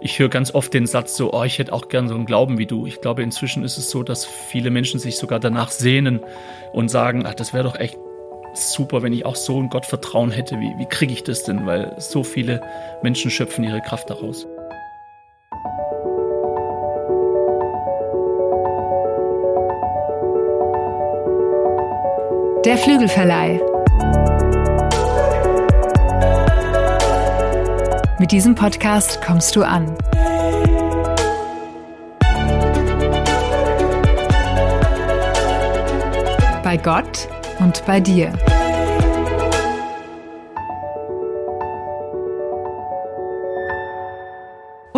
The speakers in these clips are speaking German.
Ich höre ganz oft den Satz so, oh, ich hätte auch gern so einen Glauben wie du. Ich glaube, inzwischen ist es so, dass viele Menschen sich sogar danach sehnen und sagen, ach, das wäre doch echt super, wenn ich auch so ein Gottvertrauen hätte. Wie, wie kriege ich das denn? Weil so viele Menschen schöpfen ihre Kraft daraus. Der Flügelverleih. Mit diesem Podcast kommst du an. Bei Gott und bei dir.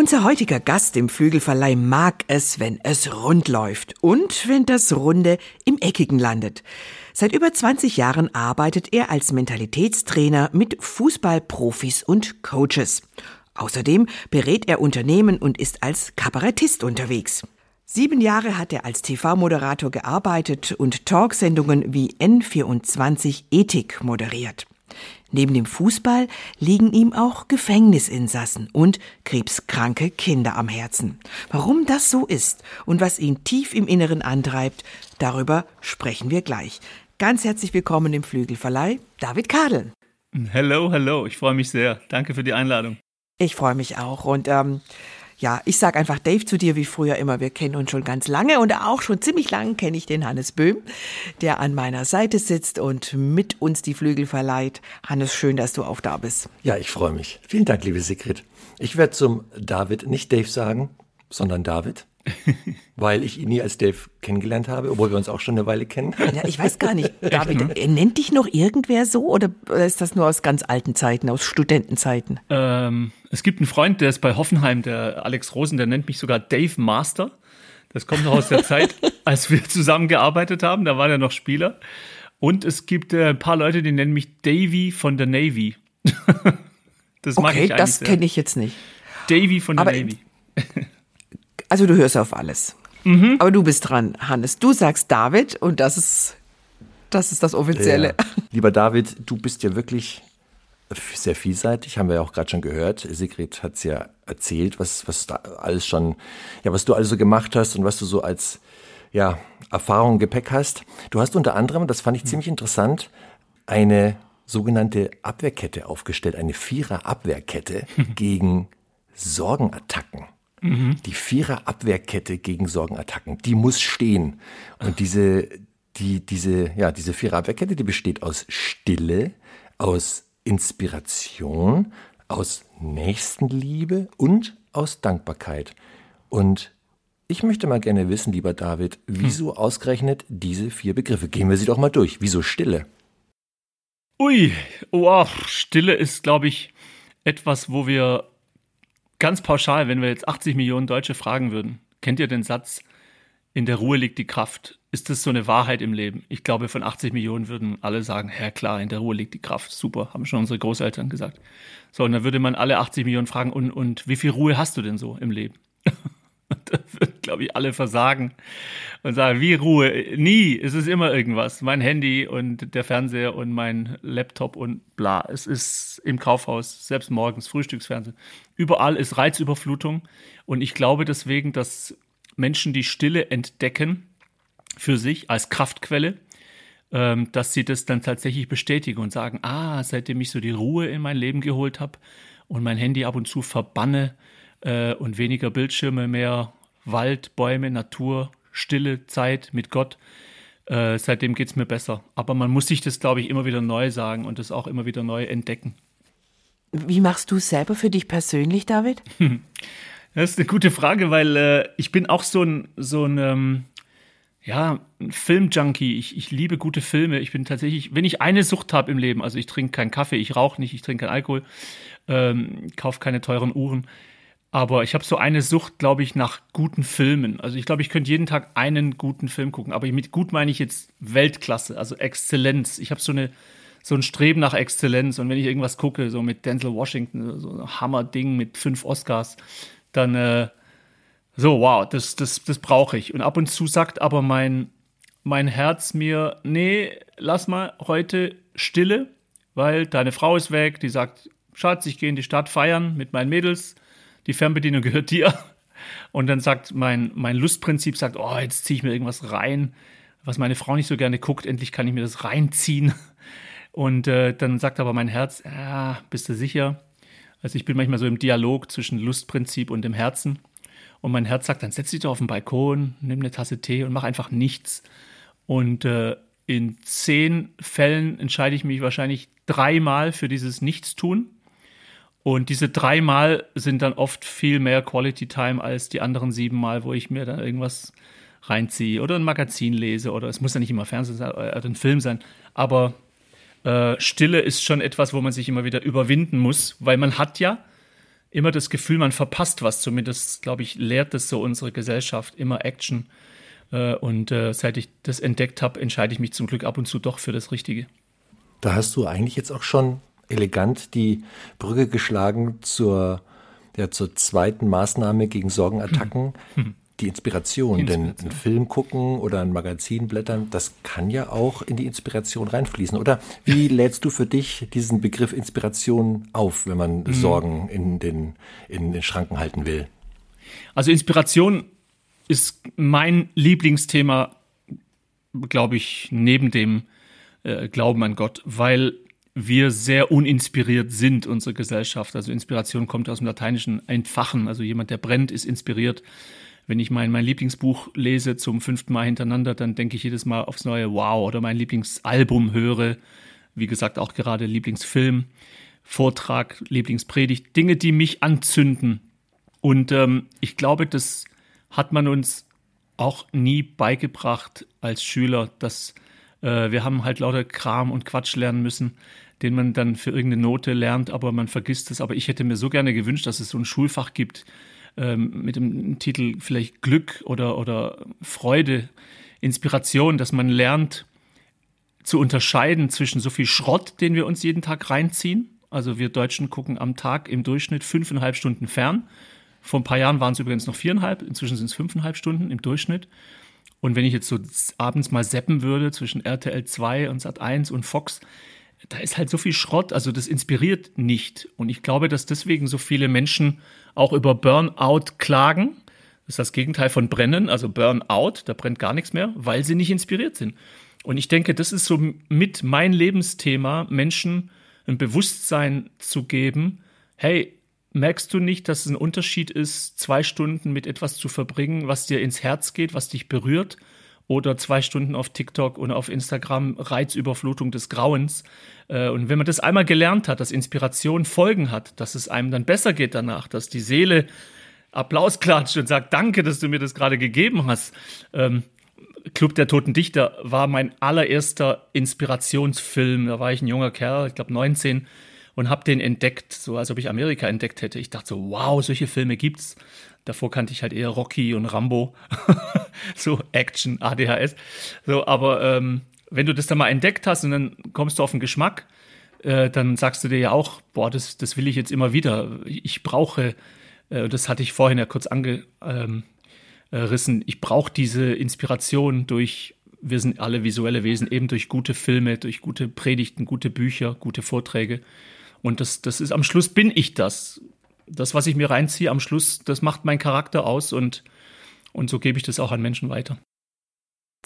Unser heutiger Gast im Flügelverleih mag es, wenn es rund läuft und wenn das Runde im Eckigen landet. Seit über 20 Jahren arbeitet er als Mentalitätstrainer mit Fußballprofis und Coaches. Außerdem berät er Unternehmen und ist als Kabarettist unterwegs. Sieben Jahre hat er als TV-Moderator gearbeitet und Talksendungen wie N24 Ethik moderiert. Neben dem Fußball liegen ihm auch Gefängnisinsassen und krebskranke Kinder am Herzen. Warum das so ist und was ihn tief im Inneren antreibt, darüber sprechen wir gleich. Ganz herzlich willkommen im Flügelverleih, David Kadel. Hello, hello, ich freue mich sehr. Danke für die Einladung. Ich freue mich auch und ähm, ja, ich sag einfach Dave zu dir wie früher immer. Wir kennen uns schon ganz lange und auch schon ziemlich lange kenne ich den Hannes Böhm, der an meiner Seite sitzt und mit uns die Flügel verleiht. Hannes, schön, dass du auch da bist. Ja, ich freue mich. Vielen Dank, liebe Sigrid. Ich werde zum David nicht Dave sagen, sondern David. weil ich ihn nie als Dave kennengelernt habe, obwohl wir uns auch schon eine Weile kennen. Ja, ich weiß gar nicht, David, hm? nennt dich noch irgendwer so oder ist das nur aus ganz alten Zeiten, aus Studentenzeiten? Ähm, es gibt einen Freund, der ist bei Hoffenheim, der Alex Rosen, der nennt mich sogar Dave Master. Das kommt noch aus der Zeit, als wir zusammengearbeitet haben, da war er noch Spieler. Und es gibt äh, ein paar Leute, die nennen mich Davy von der Navy. das mag okay, ich das kenne ich jetzt nicht. Davy von der Aber Navy. Also du hörst auf alles. Mhm. Aber du bist dran, Hannes. Du sagst David und das ist das, ist das Offizielle. Ja. Lieber David, du bist ja wirklich sehr vielseitig, haben wir ja auch gerade schon gehört. Sigrid hat es ja erzählt, was, was da alles schon, ja, was du alles so gemacht hast und was du so als ja, Erfahrung Gepäck hast. Du hast unter anderem, das fand ich mhm. ziemlich interessant, eine sogenannte Abwehrkette aufgestellt, eine Vierer-Abwehrkette gegen Sorgenattacken. Mhm. Die Vierer-Abwehrkette gegen Sorgenattacken, die muss stehen. Und diese, die, diese, ja, diese Vierer-Abwehrkette, die besteht aus Stille, aus Inspiration, aus Nächstenliebe und aus Dankbarkeit. Und ich möchte mal gerne wissen, lieber David, wieso hm. ausgerechnet diese vier Begriffe? Gehen wir sie doch mal durch. Wieso Stille? Ui, oh, Stille ist, glaube ich, etwas, wo wir ganz pauschal, wenn wir jetzt 80 Millionen Deutsche fragen würden, kennt ihr den Satz, in der Ruhe liegt die Kraft? Ist das so eine Wahrheit im Leben? Ich glaube, von 80 Millionen würden alle sagen, ja klar, in der Ruhe liegt die Kraft. Super, haben schon unsere Großeltern gesagt. So, und dann würde man alle 80 Millionen fragen, und, und wie viel Ruhe hast du denn so im Leben? da würden, glaube ich, alle versagen und sagen, wie Ruhe? Nie, es ist immer irgendwas. Mein Handy und der Fernseher und mein Laptop und bla. Es ist im Kaufhaus, selbst morgens, Frühstücksfernsehen. Überall ist Reizüberflutung. Und ich glaube deswegen, dass Menschen die Stille entdecken für sich als Kraftquelle, ähm, dass sie das dann tatsächlich bestätigen und sagen, ah, seitdem ich so die Ruhe in mein Leben geholt habe und mein Handy ab und zu verbanne äh, und weniger Bildschirme, mehr Wald, Bäume, Natur, stille Zeit mit Gott, äh, seitdem geht es mir besser. Aber man muss sich das, glaube ich, immer wieder neu sagen und das auch immer wieder neu entdecken. Wie machst du es selber für dich persönlich, David? Das ist eine gute Frage, weil äh, ich bin auch so ein, so ein, ähm, ja, ein Filmjunkie. Ich, ich liebe gute Filme. Ich bin tatsächlich, wenn ich eine Sucht habe im Leben, also ich trinke keinen Kaffee, ich rauche nicht, ich trinke keinen Alkohol, ähm, kaufe keine teuren Uhren. Aber ich habe so eine Sucht, glaube ich, nach guten Filmen. Also ich glaube, ich könnte jeden Tag einen guten Film gucken. Aber mit gut meine ich jetzt Weltklasse, also Exzellenz. Ich habe so so ein Streben nach Exzellenz. Und wenn ich irgendwas gucke, so mit Denzel Washington, so ein Hammer-Ding mit fünf Oscars, dann äh, so, wow, das, das, das brauche ich. Und ab und zu sagt aber mein, mein Herz mir, nee, lass mal heute Stille, weil deine Frau ist weg, die sagt, Schatz, ich gehe in die Stadt feiern mit meinen Mädels, die Fernbedienung gehört dir. Und dann sagt mein, mein Lustprinzip, sagt, oh, jetzt ziehe ich mir irgendwas rein, was meine Frau nicht so gerne guckt, endlich kann ich mir das reinziehen. Und äh, dann sagt aber mein Herz, ja, bist du sicher? Also ich bin manchmal so im Dialog zwischen Lustprinzip und dem Herzen. Und mein Herz sagt, dann setz dich doch auf den Balkon, nimm eine Tasse Tee und mach einfach nichts. Und äh, in zehn Fällen entscheide ich mich wahrscheinlich dreimal für dieses Nichtstun. Und diese dreimal sind dann oft viel mehr Quality Time als die anderen sieben Mal, wo ich mir dann irgendwas reinziehe oder ein Magazin lese oder es muss ja nicht immer Fernsehen sein oder ein Film sein. Aber äh, Stille ist schon etwas, wo man sich immer wieder überwinden muss, weil man hat ja immer das Gefühl, man verpasst was. Zumindest, glaube ich, lehrt das so unsere Gesellschaft immer Action. Äh, und äh, seit ich das entdeckt habe, entscheide ich mich zum Glück ab und zu doch für das Richtige. Da hast du eigentlich jetzt auch schon elegant die Brücke geschlagen zur, ja, zur zweiten Maßnahme gegen Sorgenattacken. Hm. Die Inspiration, Inspiration, denn ein Film gucken oder ein Magazin blättern, das kann ja auch in die Inspiration reinfließen. Oder wie lädst du für dich diesen Begriff Inspiration auf, wenn man mhm. Sorgen in den, in den Schranken halten will? Also Inspiration ist mein Lieblingsthema, glaube ich, neben dem äh, Glauben an Gott, weil wir sehr uninspiriert sind, unsere Gesellschaft. Also Inspiration kommt aus dem Lateinischen entfachen. Also jemand, der brennt, ist inspiriert. Wenn ich mein, mein Lieblingsbuch lese zum fünften Mal hintereinander, dann denke ich jedes Mal aufs neue Wow oder mein Lieblingsalbum höre. Wie gesagt, auch gerade Lieblingsfilm, Vortrag, Lieblingspredigt. Dinge, die mich anzünden. Und ähm, ich glaube, das hat man uns auch nie beigebracht als Schüler, dass äh, wir haben halt lauter Kram und Quatsch lernen müssen den man dann für irgendeine Note lernt, aber man vergisst es. Aber ich hätte mir so gerne gewünscht, dass es so ein Schulfach gibt ähm, mit dem Titel vielleicht Glück oder, oder Freude, Inspiration, dass man lernt zu unterscheiden zwischen so viel Schrott, den wir uns jeden Tag reinziehen. Also wir Deutschen gucken am Tag im Durchschnitt fünfeinhalb Stunden fern. Vor ein paar Jahren waren es übrigens noch viereinhalb, inzwischen sind es fünfeinhalb Stunden im Durchschnitt. Und wenn ich jetzt so abends mal seppen würde zwischen RTL 2 und Sat 1 und Fox, da ist halt so viel Schrott, also das inspiriert nicht. Und ich glaube, dass deswegen so viele Menschen auch über Burnout klagen. Das ist das Gegenteil von Brennen, also Burnout, da brennt gar nichts mehr, weil sie nicht inspiriert sind. Und ich denke, das ist so mit mein Lebensthema, Menschen ein Bewusstsein zu geben, hey, merkst du nicht, dass es ein Unterschied ist, zwei Stunden mit etwas zu verbringen, was dir ins Herz geht, was dich berührt, oder zwei Stunden auf TikTok und auf Instagram Reizüberflutung des Grauens. Äh, und wenn man das einmal gelernt hat, dass Inspiration Folgen hat, dass es einem dann besser geht danach, dass die Seele Applaus klatscht und sagt, danke, dass du mir das gerade gegeben hast. Ähm, Club der Toten Dichter war mein allererster Inspirationsfilm. Da war ich ein junger Kerl, ich glaube 19, und habe den entdeckt, so als ob ich Amerika entdeckt hätte. Ich dachte so, wow, solche Filme gibt's. Davor kannte ich halt eher Rocky und Rambo, so Action, ADHS. So, aber ähm, wenn du das dann mal entdeckt hast und dann kommst du auf den Geschmack, äh, dann sagst du dir ja auch, boah, das, das will ich jetzt immer wieder. Ich brauche, äh, das hatte ich vorhin ja kurz angerissen, ähm, äh, ich brauche diese Inspiration durch, wir sind alle visuelle Wesen, eben durch gute Filme, durch gute Predigten, gute Bücher, gute Vorträge. Und das, das ist am Schluss bin ich das das, was ich mir reinziehe am Schluss, das macht meinen Charakter aus und, und so gebe ich das auch an Menschen weiter.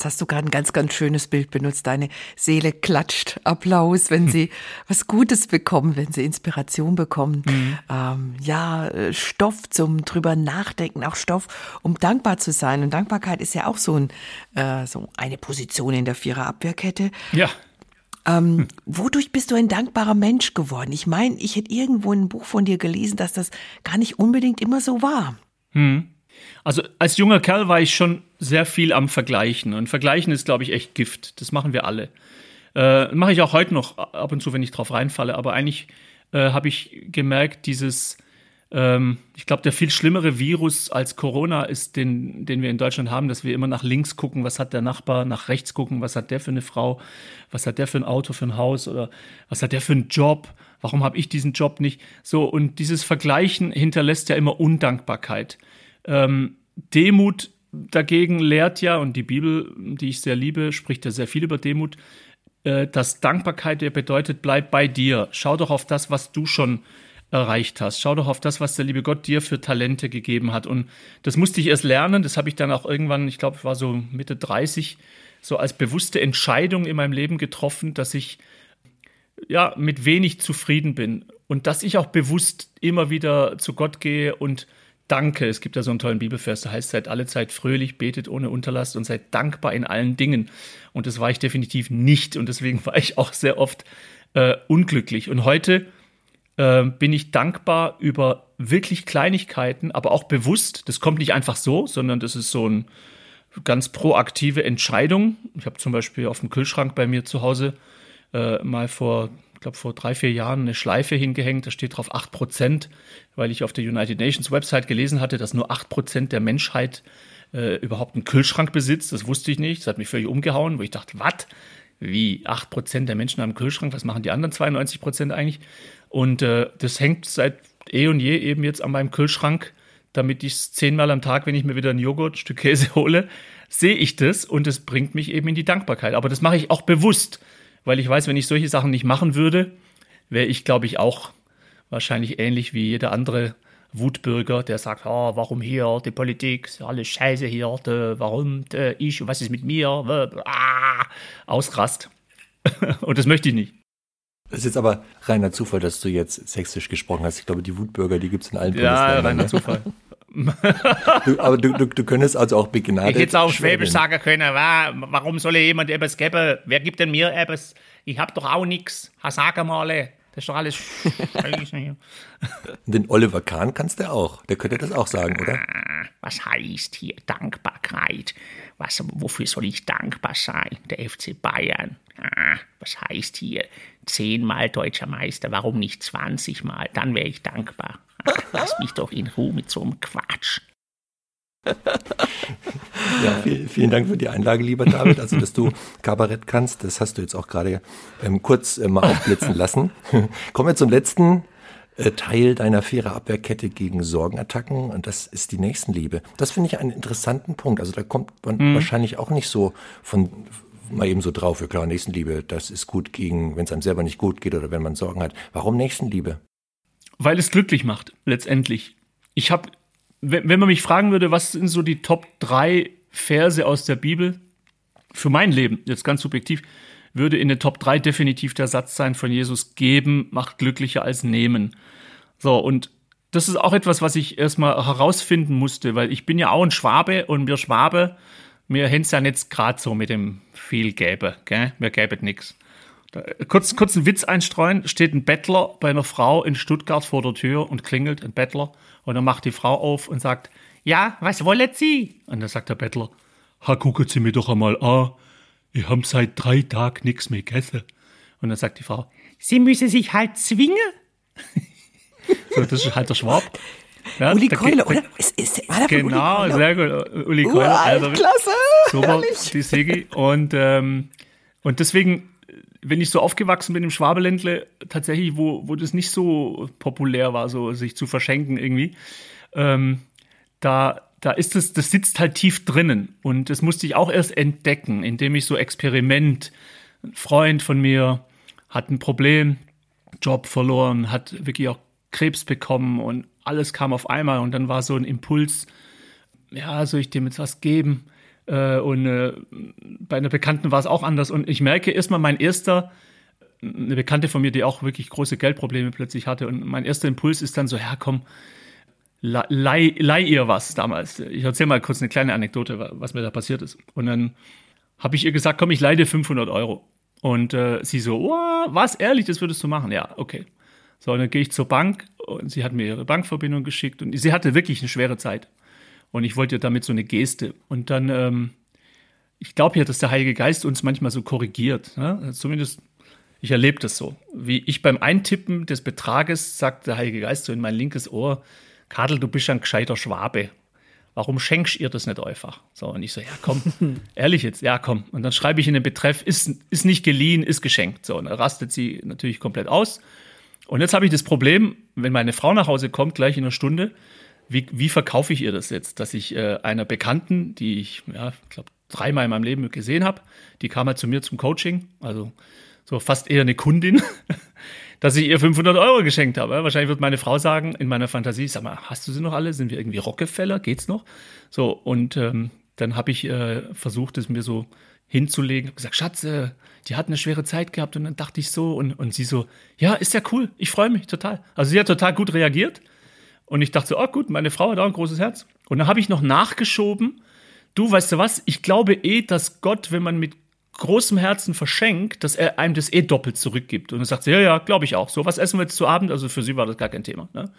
Jetzt hast du gerade ein ganz, ganz schönes Bild benutzt. Deine Seele klatscht Applaus, wenn sie was Gutes bekommen, wenn sie Inspiration bekommen. Mhm. Ähm, ja, äh, Stoff zum drüber nachdenken, auch Stoff, um dankbar zu sein. Und Dankbarkeit ist ja auch so, ein, äh, so eine Position in der Vierer-Abwehrkette. Ja. Ähm, hm. Wodurch bist du ein dankbarer Mensch geworden? Ich meine, ich hätte irgendwo in einem Buch von dir gelesen, dass das gar nicht unbedingt immer so war. Hm. Also als junger Kerl war ich schon sehr viel am Vergleichen. Und Vergleichen ist, glaube ich, echt Gift. Das machen wir alle. Äh, mache ich auch heute noch ab und zu, wenn ich drauf reinfalle. Aber eigentlich äh, habe ich gemerkt, dieses ähm, ich glaube, der viel schlimmere Virus als Corona ist, den, den wir in Deutschland haben, dass wir immer nach links gucken, was hat der Nachbar, nach rechts gucken, was hat der für eine Frau, was hat der für ein Auto, für ein Haus oder was hat der für einen Job, warum habe ich diesen Job nicht. So, und dieses Vergleichen hinterlässt ja immer Undankbarkeit. Ähm, Demut dagegen lehrt ja, und die Bibel, die ich sehr liebe, spricht ja sehr viel über Demut, äh, dass Dankbarkeit ja bedeutet, bleib bei dir. Schau doch auf das, was du schon erreicht hast. Schau doch auf das, was der liebe Gott dir für Talente gegeben hat. Und das musste ich erst lernen. Das habe ich dann auch irgendwann, ich glaube, ich war so Mitte 30, so als bewusste Entscheidung in meinem Leben getroffen, dass ich ja mit wenig zufrieden bin und dass ich auch bewusst immer wieder zu Gott gehe und danke. Es gibt ja so einen tollen Bibelvers, der heißt, seid alle Zeit fröhlich, betet ohne Unterlass und seid dankbar in allen Dingen. Und das war ich definitiv nicht und deswegen war ich auch sehr oft äh, unglücklich. Und heute äh, bin ich dankbar über wirklich Kleinigkeiten, aber auch bewusst. Das kommt nicht einfach so, sondern das ist so eine ganz proaktive Entscheidung. Ich habe zum Beispiel auf dem Kühlschrank bei mir zu Hause äh, mal vor, ich glaube vor drei, vier Jahren eine Schleife hingehängt. Da steht drauf 8 Prozent, weil ich auf der United Nations Website gelesen hatte, dass nur 8 Prozent der Menschheit äh, überhaupt einen Kühlschrank besitzt. Das wusste ich nicht. Das hat mich völlig umgehauen, wo ich dachte, was? Wie 8 Prozent der Menschen haben einen Kühlschrank? Was machen die anderen 92 Prozent eigentlich? Und äh, das hängt seit eh und je eben jetzt an meinem Kühlschrank, damit ich es zehnmal am Tag, wenn ich mir wieder einen Joghurt, ein Stück Käse hole, sehe ich das und es bringt mich eben in die Dankbarkeit. Aber das mache ich auch bewusst, weil ich weiß, wenn ich solche Sachen nicht machen würde, wäre ich, glaube ich, auch wahrscheinlich ähnlich wie jeder andere Wutbürger, der sagt, oh, warum hier, die Politik, alles scheiße hier, de, warum de, ich, was ist mit mir, ah, ausrast. und das möchte ich nicht. Das ist jetzt aber reiner Zufall, dass du jetzt sächsisch gesprochen hast. Ich glaube, die Wutbürger, die gibt es in allen Ja, reiner ne? Zufall. du, aber du, du, du könntest also auch begnadet. Ich hätte es auch Schwäbisch sagen können. Warum soll jemand etwas geben? Wer gibt denn mir etwas? Ich hab doch auch nichts. Sag mal. Das ist doch alles Den Oliver Kahn kannst du auch. Der könnte das auch sagen, oder? Was heißt hier Dankbarkeit? Was, wofür soll ich dankbar sein? Der FC Bayern. Ah, was heißt hier zehnmal deutscher Meister? Warum nicht 20 Mal? Dann wäre ich dankbar. Lass mich doch in Ruhe mit so einem Quatsch. Ja, vielen, vielen, Dank für die Einlage, lieber David. Also, dass du Kabarett kannst, das hast du jetzt auch gerade ähm, kurz äh, mal aufblitzen lassen. Kommen wir zum letzten äh, Teil deiner faire Abwehrkette gegen Sorgenattacken und das ist die Nächstenliebe. Das finde ich einen interessanten Punkt. Also da kommt man mhm. wahrscheinlich auch nicht so von mal eben so drauf. Ja klar, Nächstenliebe, das ist gut gegen, wenn es einem selber nicht gut geht oder wenn man Sorgen hat. Warum Nächstenliebe? Weil es glücklich macht, letztendlich. Ich habe wenn, wenn man mich fragen würde, was sind so die Top drei Verse aus der Bibel für mein Leben, jetzt ganz subjektiv, würde in den Top 3 definitiv der Satz sein von Jesus, geben macht glücklicher als nehmen. So, und das ist auch etwas, was ich erstmal herausfinden musste, weil ich bin ja auch ein Schwabe und wir Schwabe, haben es ja nicht gerade so mit dem viel gäbe, gell? Wir gäben nichts. Kurz, kurz einen Witz einstreuen, steht ein Bettler bei einer Frau in Stuttgart vor der Tür und klingelt, ein Bettler, und dann macht die Frau auf und sagt, ja, was wollen Sie? Und dann sagt der Bettler, ha, gucken Sie mir doch einmal an, ich habe seit drei Tagen nichts mehr gegessen. Und dann sagt die Frau, Sie müssen sich halt zwingen. so, das ist halt der Schwab. Ja, Uli Keule, oder? Ist, ist, war genau, Uli sehr gut. Uli Keule. Also, klasse. Super, die Sigi. Und, ähm, und deswegen wenn ich so aufgewachsen bin im Schwabeländle, tatsächlich, wo, wo das nicht so populär war, so sich zu verschenken irgendwie, ähm, da, da ist es, das sitzt halt tief drinnen. Und das musste ich auch erst entdecken, indem ich so Experiment, ein Freund von mir hat ein Problem, Job verloren, hat wirklich auch Krebs bekommen und alles kam auf einmal und dann war so ein Impuls, ja, soll ich dem jetzt was geben? Äh, und äh, bei einer Bekannten war es auch anders. Und ich merke erstmal, mein erster, eine Bekannte von mir, die auch wirklich große Geldprobleme plötzlich hatte. Und mein erster Impuls ist dann so, ja komm, leih, leih ihr was damals. Ich erzähle mal kurz eine kleine Anekdote, was mir da passiert ist. Und dann habe ich ihr gesagt, komm, ich leih dir 500 Euro. Und äh, sie so, oh, was, ehrlich, das würdest du machen? Ja, okay. So, und dann gehe ich zur Bank und sie hat mir ihre Bankverbindung geschickt und sie hatte wirklich eine schwere Zeit. Und ich wollte damit so eine Geste. Und dann, ähm, ich glaube ja, dass der Heilige Geist uns manchmal so korrigiert. Ne? Zumindest, ich erlebe das so. Wie ich beim Eintippen des Betrages sagt der Heilige Geist so in mein linkes Ohr, Kadel, du bist ein gescheiter Schwabe. Warum schenkst ihr das nicht einfach? So, und ich so, ja, komm, ehrlich jetzt, ja, komm. Und dann schreibe ich in den Betreff, ist, ist nicht geliehen, ist geschenkt. So, und dann rastet sie natürlich komplett aus. Und jetzt habe ich das Problem, wenn meine Frau nach Hause kommt, gleich in einer Stunde, wie, wie verkaufe ich ihr das jetzt, dass ich äh, einer Bekannten, die ich, ja, ich glaube, dreimal in meinem Leben gesehen habe, die kam halt zu mir zum Coaching, also so fast eher eine Kundin, dass ich ihr 500 Euro geschenkt habe. Wahrscheinlich wird meine Frau sagen, in meiner Fantasie, sag mal, hast du sie noch alle? Sind wir irgendwie Rockefeller? Geht's noch? So, und ähm, dann habe ich äh, versucht, es mir so hinzulegen. Habe gesagt, Schatz, äh, die hat eine schwere Zeit gehabt. Und dann dachte ich so, und, und sie so, ja, ist ja cool, ich freue mich total. Also sie hat total gut reagiert. Und ich dachte so, oh gut, meine Frau hat auch ein großes Herz. Und dann habe ich noch nachgeschoben, du, weißt du was, ich glaube eh, dass Gott, wenn man mit großem Herzen verschenkt, dass er einem das eh doppelt zurückgibt. Und dann sagt sie, ja, ja, glaube ich auch. So, was essen wir jetzt zu Abend? Also für sie war das gar kein Thema. Ne?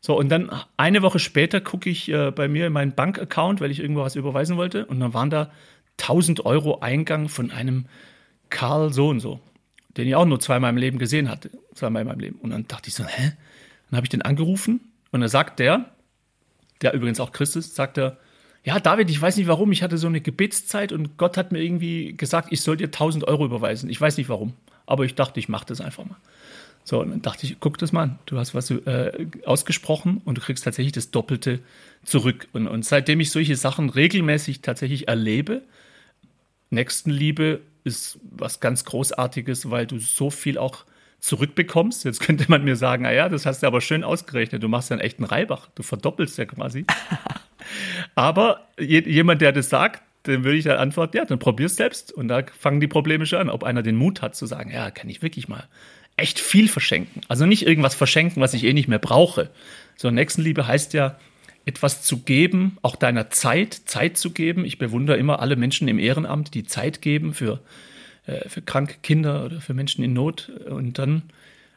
So, und dann eine Woche später gucke ich äh, bei mir in meinen Bankaccount, weil ich irgendwo was überweisen wollte. Und dann waren da 1000 Euro Eingang von einem Karl so und so, den ich auch nur zweimal im Leben gesehen hatte. Zweimal in meinem Leben. Und dann dachte ich so, hä? Dann habe ich den angerufen und dann sagt der, der übrigens auch Christ ist, sagt er, ja, David, ich weiß nicht warum, ich hatte so eine Gebetszeit und Gott hat mir irgendwie gesagt, ich soll dir 1000 Euro überweisen. Ich weiß nicht warum, aber ich dachte, ich mache das einfach mal. So, und dann dachte ich, guck das mal an, du hast was äh, ausgesprochen und du kriegst tatsächlich das Doppelte zurück. Und, und seitdem ich solche Sachen regelmäßig tatsächlich erlebe, Nächstenliebe ist was ganz Großartiges, weil du so viel auch zurückbekommst. Jetzt könnte man mir sagen, naja, das hast du aber schön ausgerechnet. Du machst ja einen echten Reibach. Du verdoppelst ja quasi. aber je, jemand, der das sagt, dann würde ich dann antworten, ja, dann probier's selbst. Und da fangen die Probleme schon an. Ob einer den Mut hat zu sagen, ja, kann ich wirklich mal echt viel verschenken. Also nicht irgendwas verschenken, was ich eh nicht mehr brauche. So, Nächstenliebe heißt ja, etwas zu geben, auch deiner Zeit, Zeit zu geben. Ich bewundere immer alle Menschen im Ehrenamt, die Zeit geben für äh, für kranke Kinder oder für Menschen in Not und dann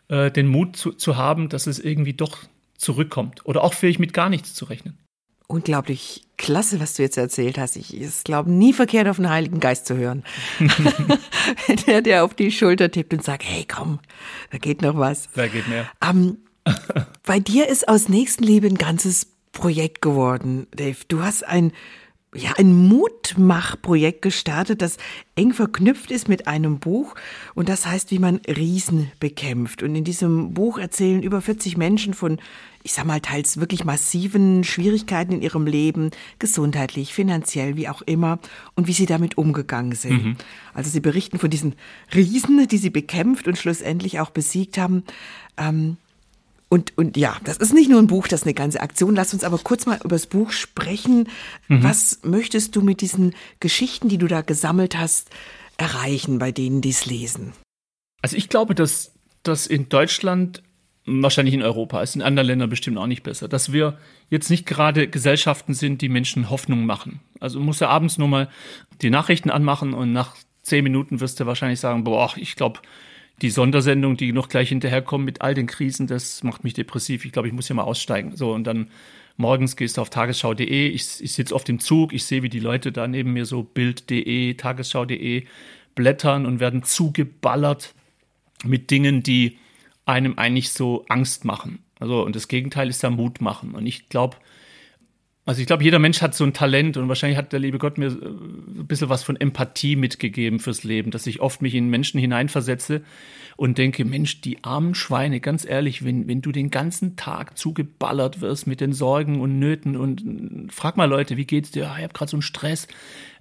äh, den Mut zu, zu haben, dass es irgendwie doch zurückkommt oder auch vielleicht mit gar nichts zu rechnen. Unglaublich klasse, was du jetzt erzählt hast. Ich glaube, nie verkehrt auf den Heiligen Geist zu hören. der, der auf die Schulter tippt und sagt, hey, komm, da geht noch was. Da geht mehr. Ähm, bei dir ist aus Nächstenliebe ein ganzes Projekt geworden, Dave. Du hast ein ja, ein Mutmachprojekt gestartet, das eng verknüpft ist mit einem Buch und das heißt, wie man Riesen bekämpft. Und in diesem Buch erzählen über 40 Menschen von, ich sag mal, teils wirklich massiven Schwierigkeiten in ihrem Leben, gesundheitlich, finanziell, wie auch immer, und wie sie damit umgegangen sind. Mhm. Also sie berichten von diesen Riesen, die sie bekämpft und schlussendlich auch besiegt haben. Ähm, und, und ja, das ist nicht nur ein Buch, das ist eine ganze Aktion. Lass uns aber kurz mal über das Buch sprechen. Mhm. Was möchtest du mit diesen Geschichten, die du da gesammelt hast, erreichen bei denen, die es lesen? Also ich glaube, dass das in Deutschland, wahrscheinlich in Europa, ist in anderen Ländern bestimmt auch nicht besser, dass wir jetzt nicht gerade Gesellschaften sind, die Menschen Hoffnung machen. Also du musst ja abends nur mal die Nachrichten anmachen und nach zehn Minuten wirst du wahrscheinlich sagen, boah, ich glaube, die Sondersendung, die noch gleich hinterherkommt mit all den Krisen, das macht mich depressiv. Ich glaube, ich muss hier mal aussteigen. So, und dann morgens gehst du auf tagesschau.de. Ich, ich sitze auf dem Zug, ich sehe, wie die Leute da neben mir so Bild.de, tagesschau.de blättern und werden zugeballert mit Dingen, die einem eigentlich so Angst machen. Also, und das Gegenteil ist da Mut machen. Und ich glaube, also ich glaube, jeder Mensch hat so ein Talent und wahrscheinlich hat der liebe Gott mir äh, ein bisschen was von Empathie mitgegeben fürs Leben, dass ich oft mich in Menschen hineinversetze und denke, Mensch, die armen Schweine, ganz ehrlich, wenn, wenn du den ganzen Tag zugeballert wirst mit den Sorgen und Nöten und äh, frag mal Leute, wie geht's dir? Ja, ich habe gerade so einen Stress.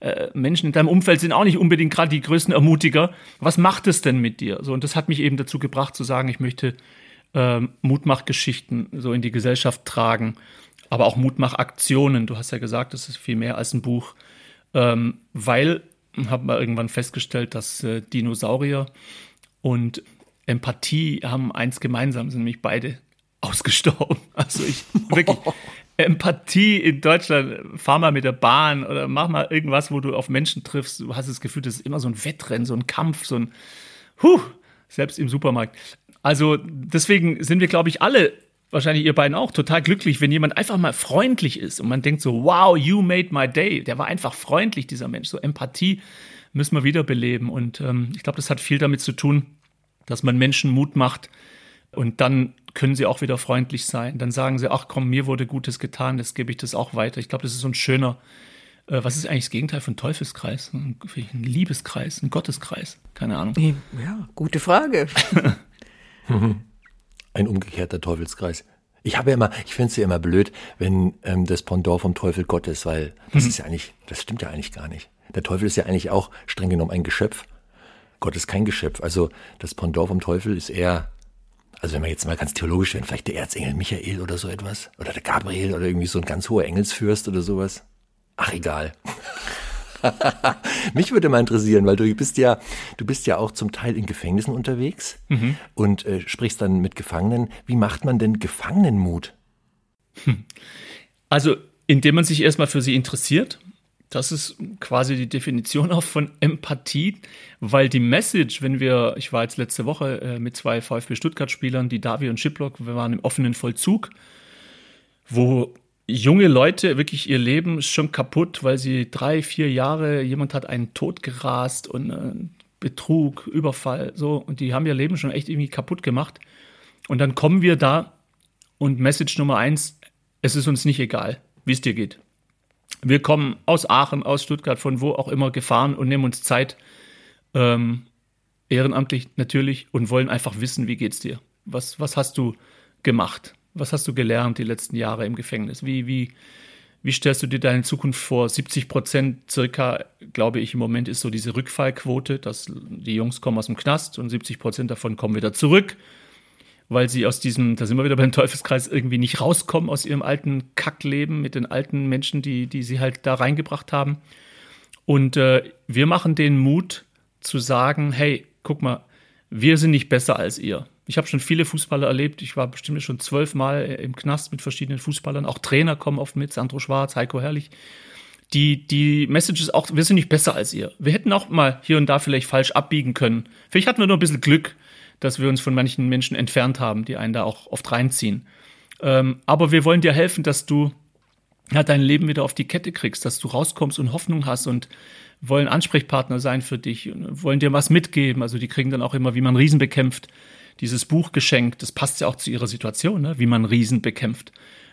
Äh, Menschen in deinem Umfeld sind auch nicht unbedingt gerade die größten Ermutiger. Was macht es denn mit dir? So, und das hat mich eben dazu gebracht zu sagen, ich möchte ähm, Mutmachgeschichten so in die Gesellschaft tragen aber auch Mutmachaktionen. Du hast ja gesagt, das ist viel mehr als ein Buch, ähm, weil, haben wir irgendwann festgestellt, dass äh, Dinosaurier und Empathie haben eins gemeinsam, sind nämlich beide ausgestorben. Also ich wirklich Empathie in Deutschland, fahr mal mit der Bahn oder mach mal irgendwas, wo du auf Menschen triffst. Du hast das Gefühl, das ist immer so ein Wettrennen, so ein Kampf, so ein Huh, selbst im Supermarkt. Also deswegen sind wir, glaube ich, alle wahrscheinlich ihr beiden auch, total glücklich, wenn jemand einfach mal freundlich ist und man denkt so, wow, you made my day. Der war einfach freundlich, dieser Mensch. So Empathie müssen wir wiederbeleben. Und ähm, ich glaube, das hat viel damit zu tun, dass man Menschen Mut macht und dann können sie auch wieder freundlich sein. Dann sagen sie, ach komm, mir wurde Gutes getan, das gebe ich das auch weiter. Ich glaube, das ist so ein schöner, äh, was ist eigentlich das Gegenteil von Teufelskreis? Ein, ein Liebeskreis, ein Gotteskreis, keine Ahnung. Ja, gute Frage. Ein umgekehrter Teufelskreis. Ich habe ja immer, ich finde es ja immer blöd, wenn ähm, das Pendant vom Teufel Gott ist, weil das mhm. ist ja eigentlich, das stimmt ja eigentlich gar nicht. Der Teufel ist ja eigentlich auch streng genommen ein Geschöpf. Gott ist kein Geschöpf. Also das Pendant vom Teufel ist eher Also wenn wir jetzt mal ganz theologisch werden, vielleicht der Erzengel Michael oder so etwas? Oder der Gabriel oder irgendwie so ein ganz hoher Engelsfürst oder sowas? Ach, egal. Mich würde mal interessieren, weil du bist ja, du bist ja auch zum Teil in Gefängnissen unterwegs mhm. und äh, sprichst dann mit Gefangenen. Wie macht man denn Gefangenenmut? Also, indem man sich erstmal für sie interessiert. Das ist quasi die Definition auch von Empathie, weil die Message, wenn wir, ich war jetzt letzte Woche äh, mit zwei VfB Stuttgart-Spielern, die Davi und Schiplock, wir waren im offenen Vollzug, wo junge Leute wirklich ihr Leben ist schon kaputt, weil sie drei, vier Jahre, jemand hat einen Tod gerast und äh, Betrug, Überfall, so, und die haben ihr Leben schon echt irgendwie kaputt gemacht. Und dann kommen wir da und Message Nummer eins, es ist uns nicht egal, wie es dir geht. Wir kommen aus Aachen, aus Stuttgart, von wo auch immer gefahren und nehmen uns Zeit, ähm, ehrenamtlich natürlich, und wollen einfach wissen, wie geht's dir? Was, was hast du gemacht? Was hast du gelernt die letzten Jahre im Gefängnis? Wie, wie, wie stellst du dir deine Zukunft vor? 70 Prozent circa, glaube ich, im Moment ist so diese Rückfallquote, dass die Jungs kommen aus dem Knast und 70 Prozent davon kommen wieder zurück, weil sie aus diesem, da sind wir wieder beim Teufelskreis, irgendwie nicht rauskommen aus ihrem alten Kackleben mit den alten Menschen, die, die sie halt da reingebracht haben. Und äh, wir machen den Mut zu sagen, hey, guck mal, wir sind nicht besser als ihr. Ich habe schon viele Fußballer erlebt. Ich war bestimmt schon zwölfmal im Knast mit verschiedenen Fußballern. Auch Trainer kommen oft mit, Sandro Schwarz, Heiko Herrlich. Die, die Message ist auch, wir sind nicht besser als ihr. Wir hätten auch mal hier und da vielleicht falsch abbiegen können. Vielleicht hatten wir nur ein bisschen Glück, dass wir uns von manchen Menschen entfernt haben, die einen da auch oft reinziehen. Ähm, aber wir wollen dir helfen, dass du ja, dein Leben wieder auf die Kette kriegst, dass du rauskommst und Hoffnung hast und wollen Ansprechpartner sein für dich und wollen dir was mitgeben. Also die kriegen dann auch immer, wie man Riesen bekämpft, dieses Buch geschenkt. Das passt ja auch zu ihrer Situation, ne? wie man Riesen bekämpft.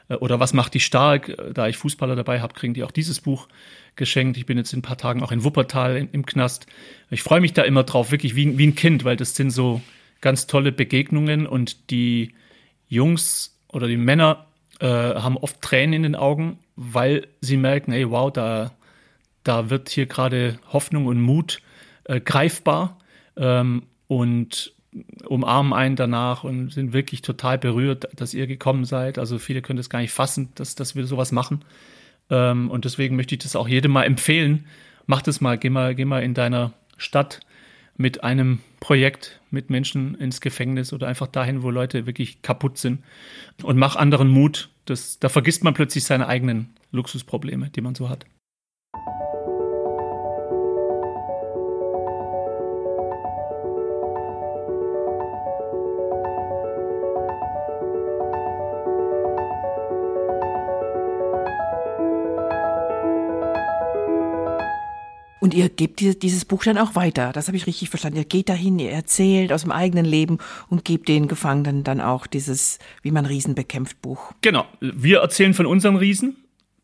Äh, oder was macht die stark? Äh, da ich Fußballer dabei habe, kriegen die auch dieses Buch geschenkt. Ich bin jetzt in ein paar Tagen auch in Wuppertal in, im Knast. Ich freue mich da immer drauf, wirklich wie, wie ein Kind, weil das sind so ganz tolle Begegnungen und die Jungs oder die Männer äh, haben oft Tränen in den Augen, weil sie merken, hey, wow, da, da wird hier gerade Hoffnung und Mut äh, greifbar. Ähm, und umarmen einen danach und sind wirklich total berührt, dass ihr gekommen seid. Also viele können das gar nicht fassen, dass, dass wir sowas machen. Ähm, und deswegen möchte ich das auch jedem mal empfehlen. Mach das mal, geh mal, geh mal in deiner Stadt mit einem Projekt mit Menschen ins Gefängnis oder einfach dahin, wo Leute wirklich kaputt sind und mach anderen Mut. Das, da vergisst man plötzlich seine eigenen Luxusprobleme, die man so hat. Und ihr gebt dieses Buch dann auch weiter. Das habe ich richtig verstanden. Ihr geht dahin, ihr erzählt aus dem eigenen Leben und gebt den Gefangenen dann auch dieses, wie man Riesen bekämpft, Buch. Genau. Wir erzählen von unseren Riesen.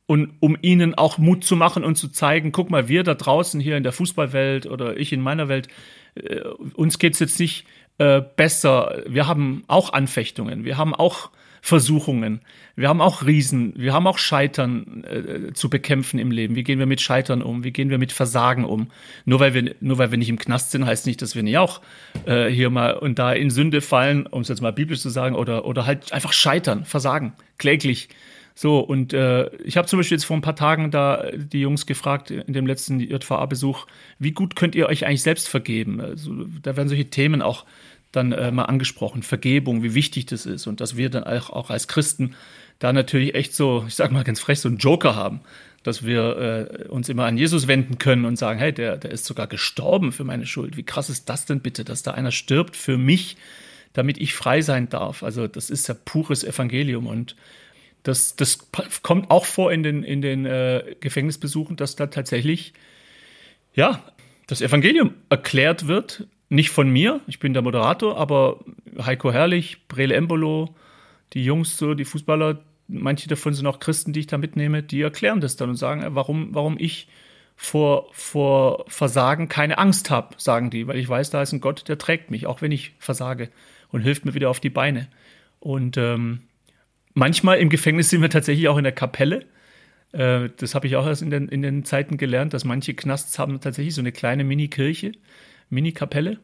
Und um ihnen auch Mut zu machen und zu zeigen, guck mal, wir da draußen hier in der Fußballwelt oder ich in meiner Welt, äh, uns geht's jetzt nicht äh, besser. Wir haben auch Anfechtungen. Wir haben auch Versuchungen. Wir haben auch Riesen, wir haben auch Scheitern äh, zu bekämpfen im Leben. Wie gehen wir mit Scheitern um? Wie gehen wir mit Versagen um? Nur weil wir, nur weil wir nicht im Knast sind, heißt nicht, dass wir nicht auch äh, hier mal und da in Sünde fallen, um es jetzt mal biblisch zu sagen, oder, oder halt einfach scheitern, versagen, kläglich. So, und äh, ich habe zum Beispiel jetzt vor ein paar Tagen da die Jungs gefragt in dem letzten JVA-Besuch, wie gut könnt ihr euch eigentlich selbst vergeben? Also, da werden solche Themen auch dann äh, mal angesprochen. Vergebung, wie wichtig das ist und dass wir dann auch, auch als Christen da natürlich echt so, ich sag mal ganz frech, so einen Joker haben, dass wir äh, uns immer an Jesus wenden können und sagen, hey, der, der ist sogar gestorben für meine Schuld. Wie krass ist das denn bitte, dass da einer stirbt für mich, damit ich frei sein darf? Also das ist ja pures Evangelium und das, das kommt auch vor in den, in den äh, Gefängnisbesuchen, dass da tatsächlich, ja, das Evangelium erklärt wird nicht von mir, ich bin der Moderator, aber Heiko Herrlich, Brele Embolo, die Jungs, so, die Fußballer, manche davon sind auch Christen, die ich da mitnehme, die erklären das dann und sagen, äh, warum, warum ich vor, vor Versagen keine Angst habe, sagen die, weil ich weiß, da ist ein Gott, der trägt mich, auch wenn ich versage und hilft mir wieder auf die Beine. Und ähm, manchmal im Gefängnis sind wir tatsächlich auch in der Kapelle. Äh, das habe ich auch erst in den, in den Zeiten gelernt, dass manche Knasts haben tatsächlich so eine kleine Mini-Kirche Mini-Kapelle.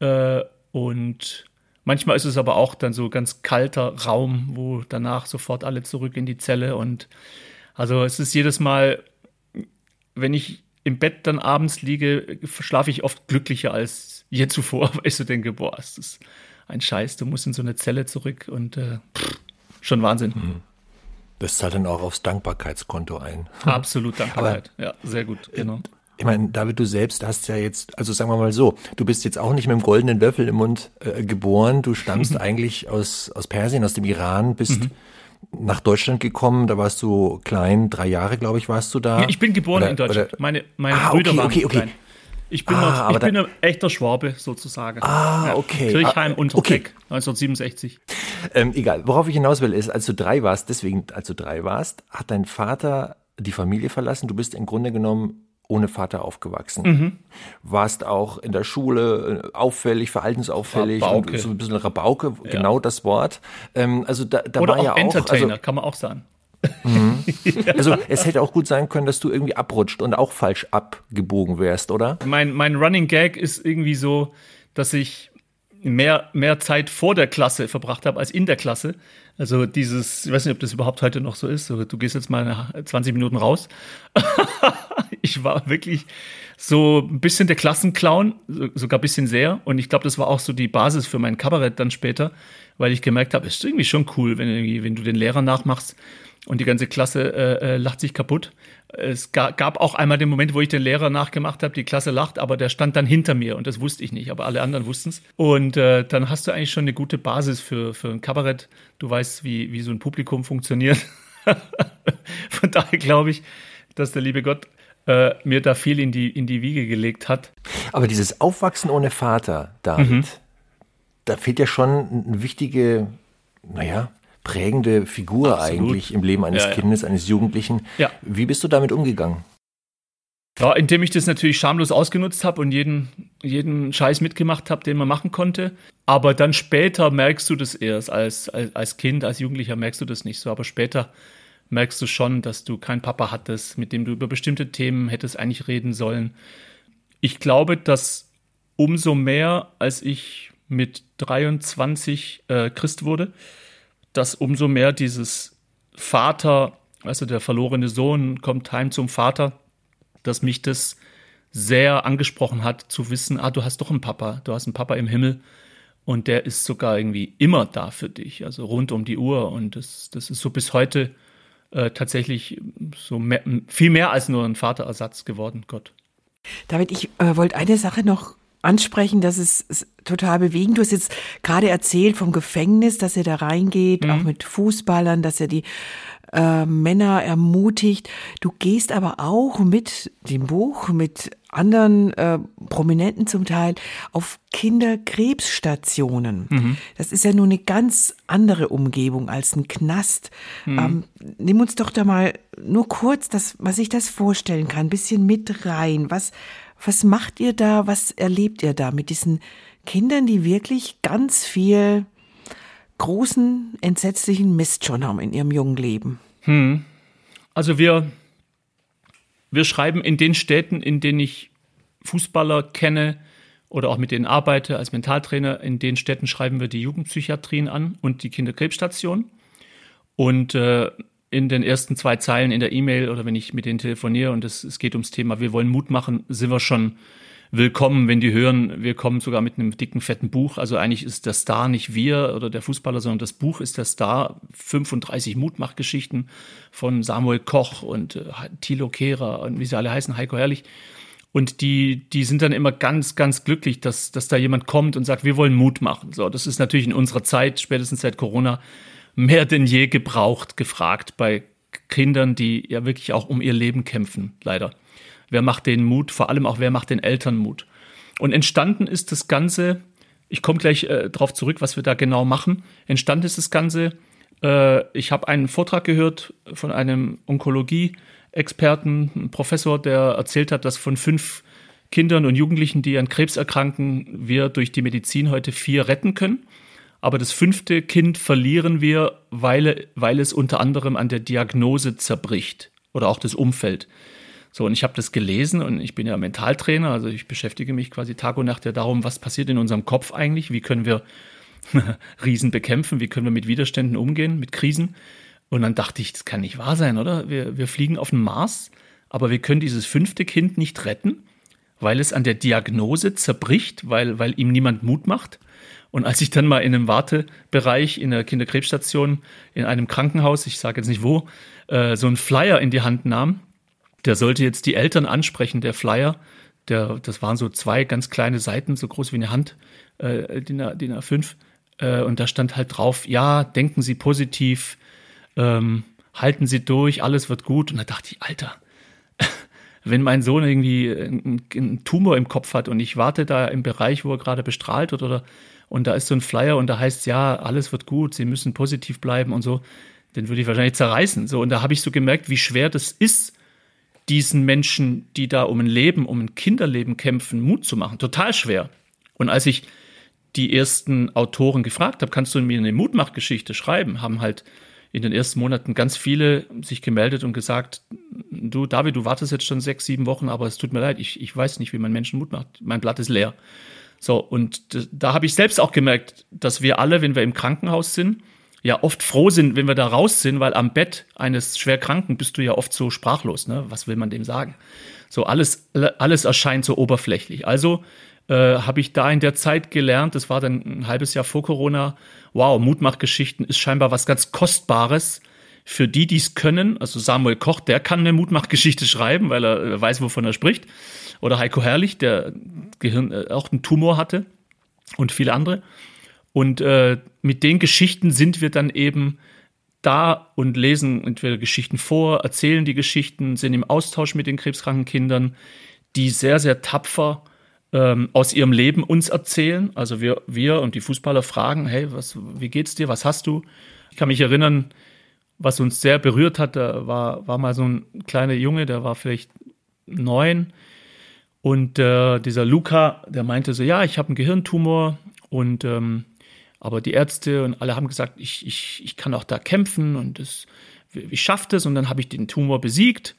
Äh, und Manchmal ist es aber auch dann so ganz kalter Raum, wo danach sofort alle zurück in die Zelle und also es ist jedes Mal, wenn ich im Bett dann abends liege, schlafe ich oft glücklicher als je zuvor, weil ich so denke, boah, ist das ein Scheiß, du musst in so eine Zelle zurück und äh, pff, schon Wahnsinn. Mhm. Das zahlt dann auch aufs Dankbarkeitskonto ein. Absolut Dankbarkeit, Aber, ja, sehr gut, genau. Ich meine, David, du selbst hast ja jetzt, also sagen wir mal so, du bist jetzt auch nicht mit dem goldenen Löffel im Mund äh, geboren. Du stammst eigentlich aus, aus Persien, aus dem Iran, bist mhm. nach Deutschland gekommen. Da warst du klein, drei Jahre, glaube ich, warst du da. Ich bin geboren oder, in Deutschland. Oder, meine meine ah, Brüder okay, waren okay, okay. klein. Ich bin, ah, noch, ich bin ein echter Schwabe sozusagen. Ah, okay. Ja, Kirchheim ah, unter okay. Teck, 1967. Ähm, egal, worauf ich hinaus will, ist, als du drei warst, deswegen, als du drei warst, hat dein Vater die Familie verlassen. Du bist im Grunde genommen ohne Vater aufgewachsen. Mhm. Warst auch in der Schule äh, auffällig, verhaltensauffällig, Rabauke. so ein bisschen Rabauke, ja. genau das Wort. Ähm, also da, da Oder war auch ja auch Entertainer, also, kann man auch sagen. Mhm. Also es hätte auch gut sein können, dass du irgendwie abrutscht und auch falsch abgebogen wärst, oder? Mein, mein Running Gag ist irgendwie so, dass ich mehr, mehr Zeit vor der Klasse verbracht habe als in der Klasse. Also dieses, ich weiß nicht, ob das überhaupt heute noch so ist. Du gehst jetzt mal 20 Minuten raus. ich war wirklich so ein bisschen der Klassenclown, sogar ein bisschen sehr. Und ich glaube, das war auch so die Basis für mein Kabarett dann später, weil ich gemerkt habe, ist irgendwie schon cool, wenn, wenn du den Lehrer nachmachst und die ganze Klasse äh, äh, lacht sich kaputt. Es ga, gab auch einmal den Moment, wo ich den Lehrer nachgemacht habe, die Klasse lacht, aber der stand dann hinter mir und das wusste ich nicht, aber alle anderen wussten es. Und äh, dann hast du eigentlich schon eine gute Basis für, für ein Kabarett. Du weißt, wie, wie so ein Publikum funktioniert. Von daher glaube ich, dass der liebe Gott äh, mir da viel in die, in die Wiege gelegt hat. Aber dieses Aufwachsen ohne Vater, David, mhm. da fehlt ja schon eine wichtige, naja, prägende Figur Absolut. eigentlich im Leben eines ja, Kindes, eines Jugendlichen. Ja. Wie bist du damit umgegangen? Ja, indem ich das natürlich schamlos ausgenutzt habe und jeden, jeden Scheiß mitgemacht habe, den man machen konnte. Aber dann später merkst du das erst. Als, als, als Kind, als Jugendlicher merkst du das nicht so. Aber später merkst du schon, dass du keinen Papa hattest, mit dem du über bestimmte Themen hättest eigentlich reden sollen. Ich glaube, dass umso mehr, als ich mit 23 äh, Christ wurde, dass umso mehr dieses Vater, also der verlorene Sohn kommt heim zum Vater, dass mich das sehr angesprochen hat, zu wissen, ah, du hast doch einen Papa, du hast einen Papa im Himmel und der ist sogar irgendwie immer da für dich, also rund um die Uhr und das, das ist so bis heute äh, tatsächlich so mehr, viel mehr als nur ein Vaterersatz geworden, Gott. David, ich äh, wollte eine Sache noch ansprechen, das ist, total bewegend. Du hast jetzt gerade erzählt vom Gefängnis, dass er da reingeht, mhm. auch mit Fußballern, dass er die äh, Männer ermutigt. Du gehst aber auch mit dem Buch, mit anderen äh, Prominenten zum Teil auf Kinderkrebsstationen. Mhm. Das ist ja nun eine ganz andere Umgebung als ein Knast. Mhm. Ähm, nimm uns doch da mal nur kurz, das, was ich das vorstellen kann, ein bisschen mit rein. Was, was macht ihr da? Was erlebt ihr da mit diesen Kindern, die wirklich ganz viel großen, entsetzlichen Mist schon haben in ihrem jungen Leben? Hm. Also wir, wir schreiben in den Städten, in denen ich Fußballer kenne oder auch mit denen arbeite als Mentaltrainer, in den Städten schreiben wir die Jugendpsychiatrien an und die Kinderkrebsstation. Und äh, in den ersten zwei Zeilen in der E-Mail oder wenn ich mit denen telefoniere und es, es geht ums Thema, wir wollen Mut machen, sind wir schon willkommen, wenn die hören, wir kommen sogar mit einem dicken, fetten Buch. Also eigentlich ist der Star nicht wir oder der Fußballer, sondern das Buch ist der Star. 35 Mutmachgeschichten von Samuel Koch und äh, Thilo Kehrer und wie sie alle heißen, Heiko Herrlich. Und die, die sind dann immer ganz, ganz glücklich, dass, dass da jemand kommt und sagt, wir wollen Mut machen. So, das ist natürlich in unserer Zeit, spätestens seit Corona, mehr denn je gebraucht, gefragt bei Kindern, die ja wirklich auch um ihr Leben kämpfen, leider. Wer macht den Mut? Vor allem auch, wer macht den Eltern Mut? Und entstanden ist das Ganze, ich komme gleich äh, darauf zurück, was wir da genau machen. Entstanden ist das Ganze, äh, ich habe einen Vortrag gehört von einem Onkologie-Experten, einem Professor, der erzählt hat, dass von fünf Kindern und Jugendlichen, die an Krebs erkranken, wir durch die Medizin heute vier retten können. Aber das fünfte Kind verlieren wir, weil, weil es unter anderem an der Diagnose zerbricht oder auch das Umfeld. So, und ich habe das gelesen und ich bin ja Mentaltrainer, also ich beschäftige mich quasi Tag und Nacht ja darum, was passiert in unserem Kopf eigentlich, wie können wir Riesen bekämpfen, wie können wir mit Widerständen umgehen, mit Krisen. Und dann dachte ich, das kann nicht wahr sein, oder? Wir, wir fliegen auf den Mars, aber wir können dieses fünfte Kind nicht retten, weil es an der Diagnose zerbricht, weil, weil ihm niemand Mut macht. Und als ich dann mal in einem Wartebereich in der Kinderkrebsstation in einem Krankenhaus, ich sage jetzt nicht wo, äh, so einen Flyer in die Hand nahm, der sollte jetzt die Eltern ansprechen, der Flyer. Der, das waren so zwei ganz kleine Seiten, so groß wie eine Hand, äh, DIN, A, DIN A5. Äh, und da stand halt drauf, ja, denken Sie positiv, ähm, halten Sie durch, alles wird gut. Und da dachte ich, Alter, wenn mein Sohn irgendwie einen Tumor im Kopf hat und ich warte da im Bereich, wo er gerade bestrahlt wird oder und da ist so ein Flyer und da heißt ja, alles wird gut, Sie müssen positiv bleiben und so, den würde ich wahrscheinlich zerreißen. So, und da habe ich so gemerkt, wie schwer das ist, diesen Menschen, die da um ein Leben, um ein Kinderleben kämpfen, Mut zu machen. Total schwer. Und als ich die ersten Autoren gefragt habe, kannst du mir eine Mutmachgeschichte schreiben, haben halt in den ersten Monaten ganz viele sich gemeldet und gesagt, du David, du wartest jetzt schon sechs, sieben Wochen, aber es tut mir leid, ich, ich weiß nicht, wie man Menschen Mut macht. Mein Blatt ist leer. So, und da habe ich selbst auch gemerkt, dass wir alle, wenn wir im Krankenhaus sind, ja oft froh sind, wenn wir da raus sind, weil am Bett eines Schwerkranken bist du ja oft so sprachlos. Ne? Was will man dem sagen? So, alles, alles erscheint so oberflächlich. Also äh, habe ich da in der Zeit gelernt, das war dann ein halbes Jahr vor Corona, wow, Mutmachgeschichten ist scheinbar was ganz Kostbares für die, die es können. Also Samuel Koch, der kann eine Mutmachgeschichte schreiben, weil er weiß, wovon er spricht oder Heiko Herrlich, der Gehirn äh, auch einen Tumor hatte und viele andere. Und äh, mit den Geschichten sind wir dann eben da und lesen entweder Geschichten vor, erzählen die Geschichten, sind im Austausch mit den krebskranken Kindern, die sehr, sehr tapfer ähm, aus ihrem Leben uns erzählen. Also wir, wir und die Fußballer fragen, hey, was, wie geht's dir, was hast du? Ich kann mich erinnern, was uns sehr berührt hat, da war, war mal so ein kleiner Junge, der war vielleicht neun, und äh, dieser Luca, der meinte so, ja, ich habe einen Gehirntumor und ähm, aber die Ärzte und alle haben gesagt, ich, ich, ich kann auch da kämpfen und das, ich schaffe das und dann habe ich den Tumor besiegt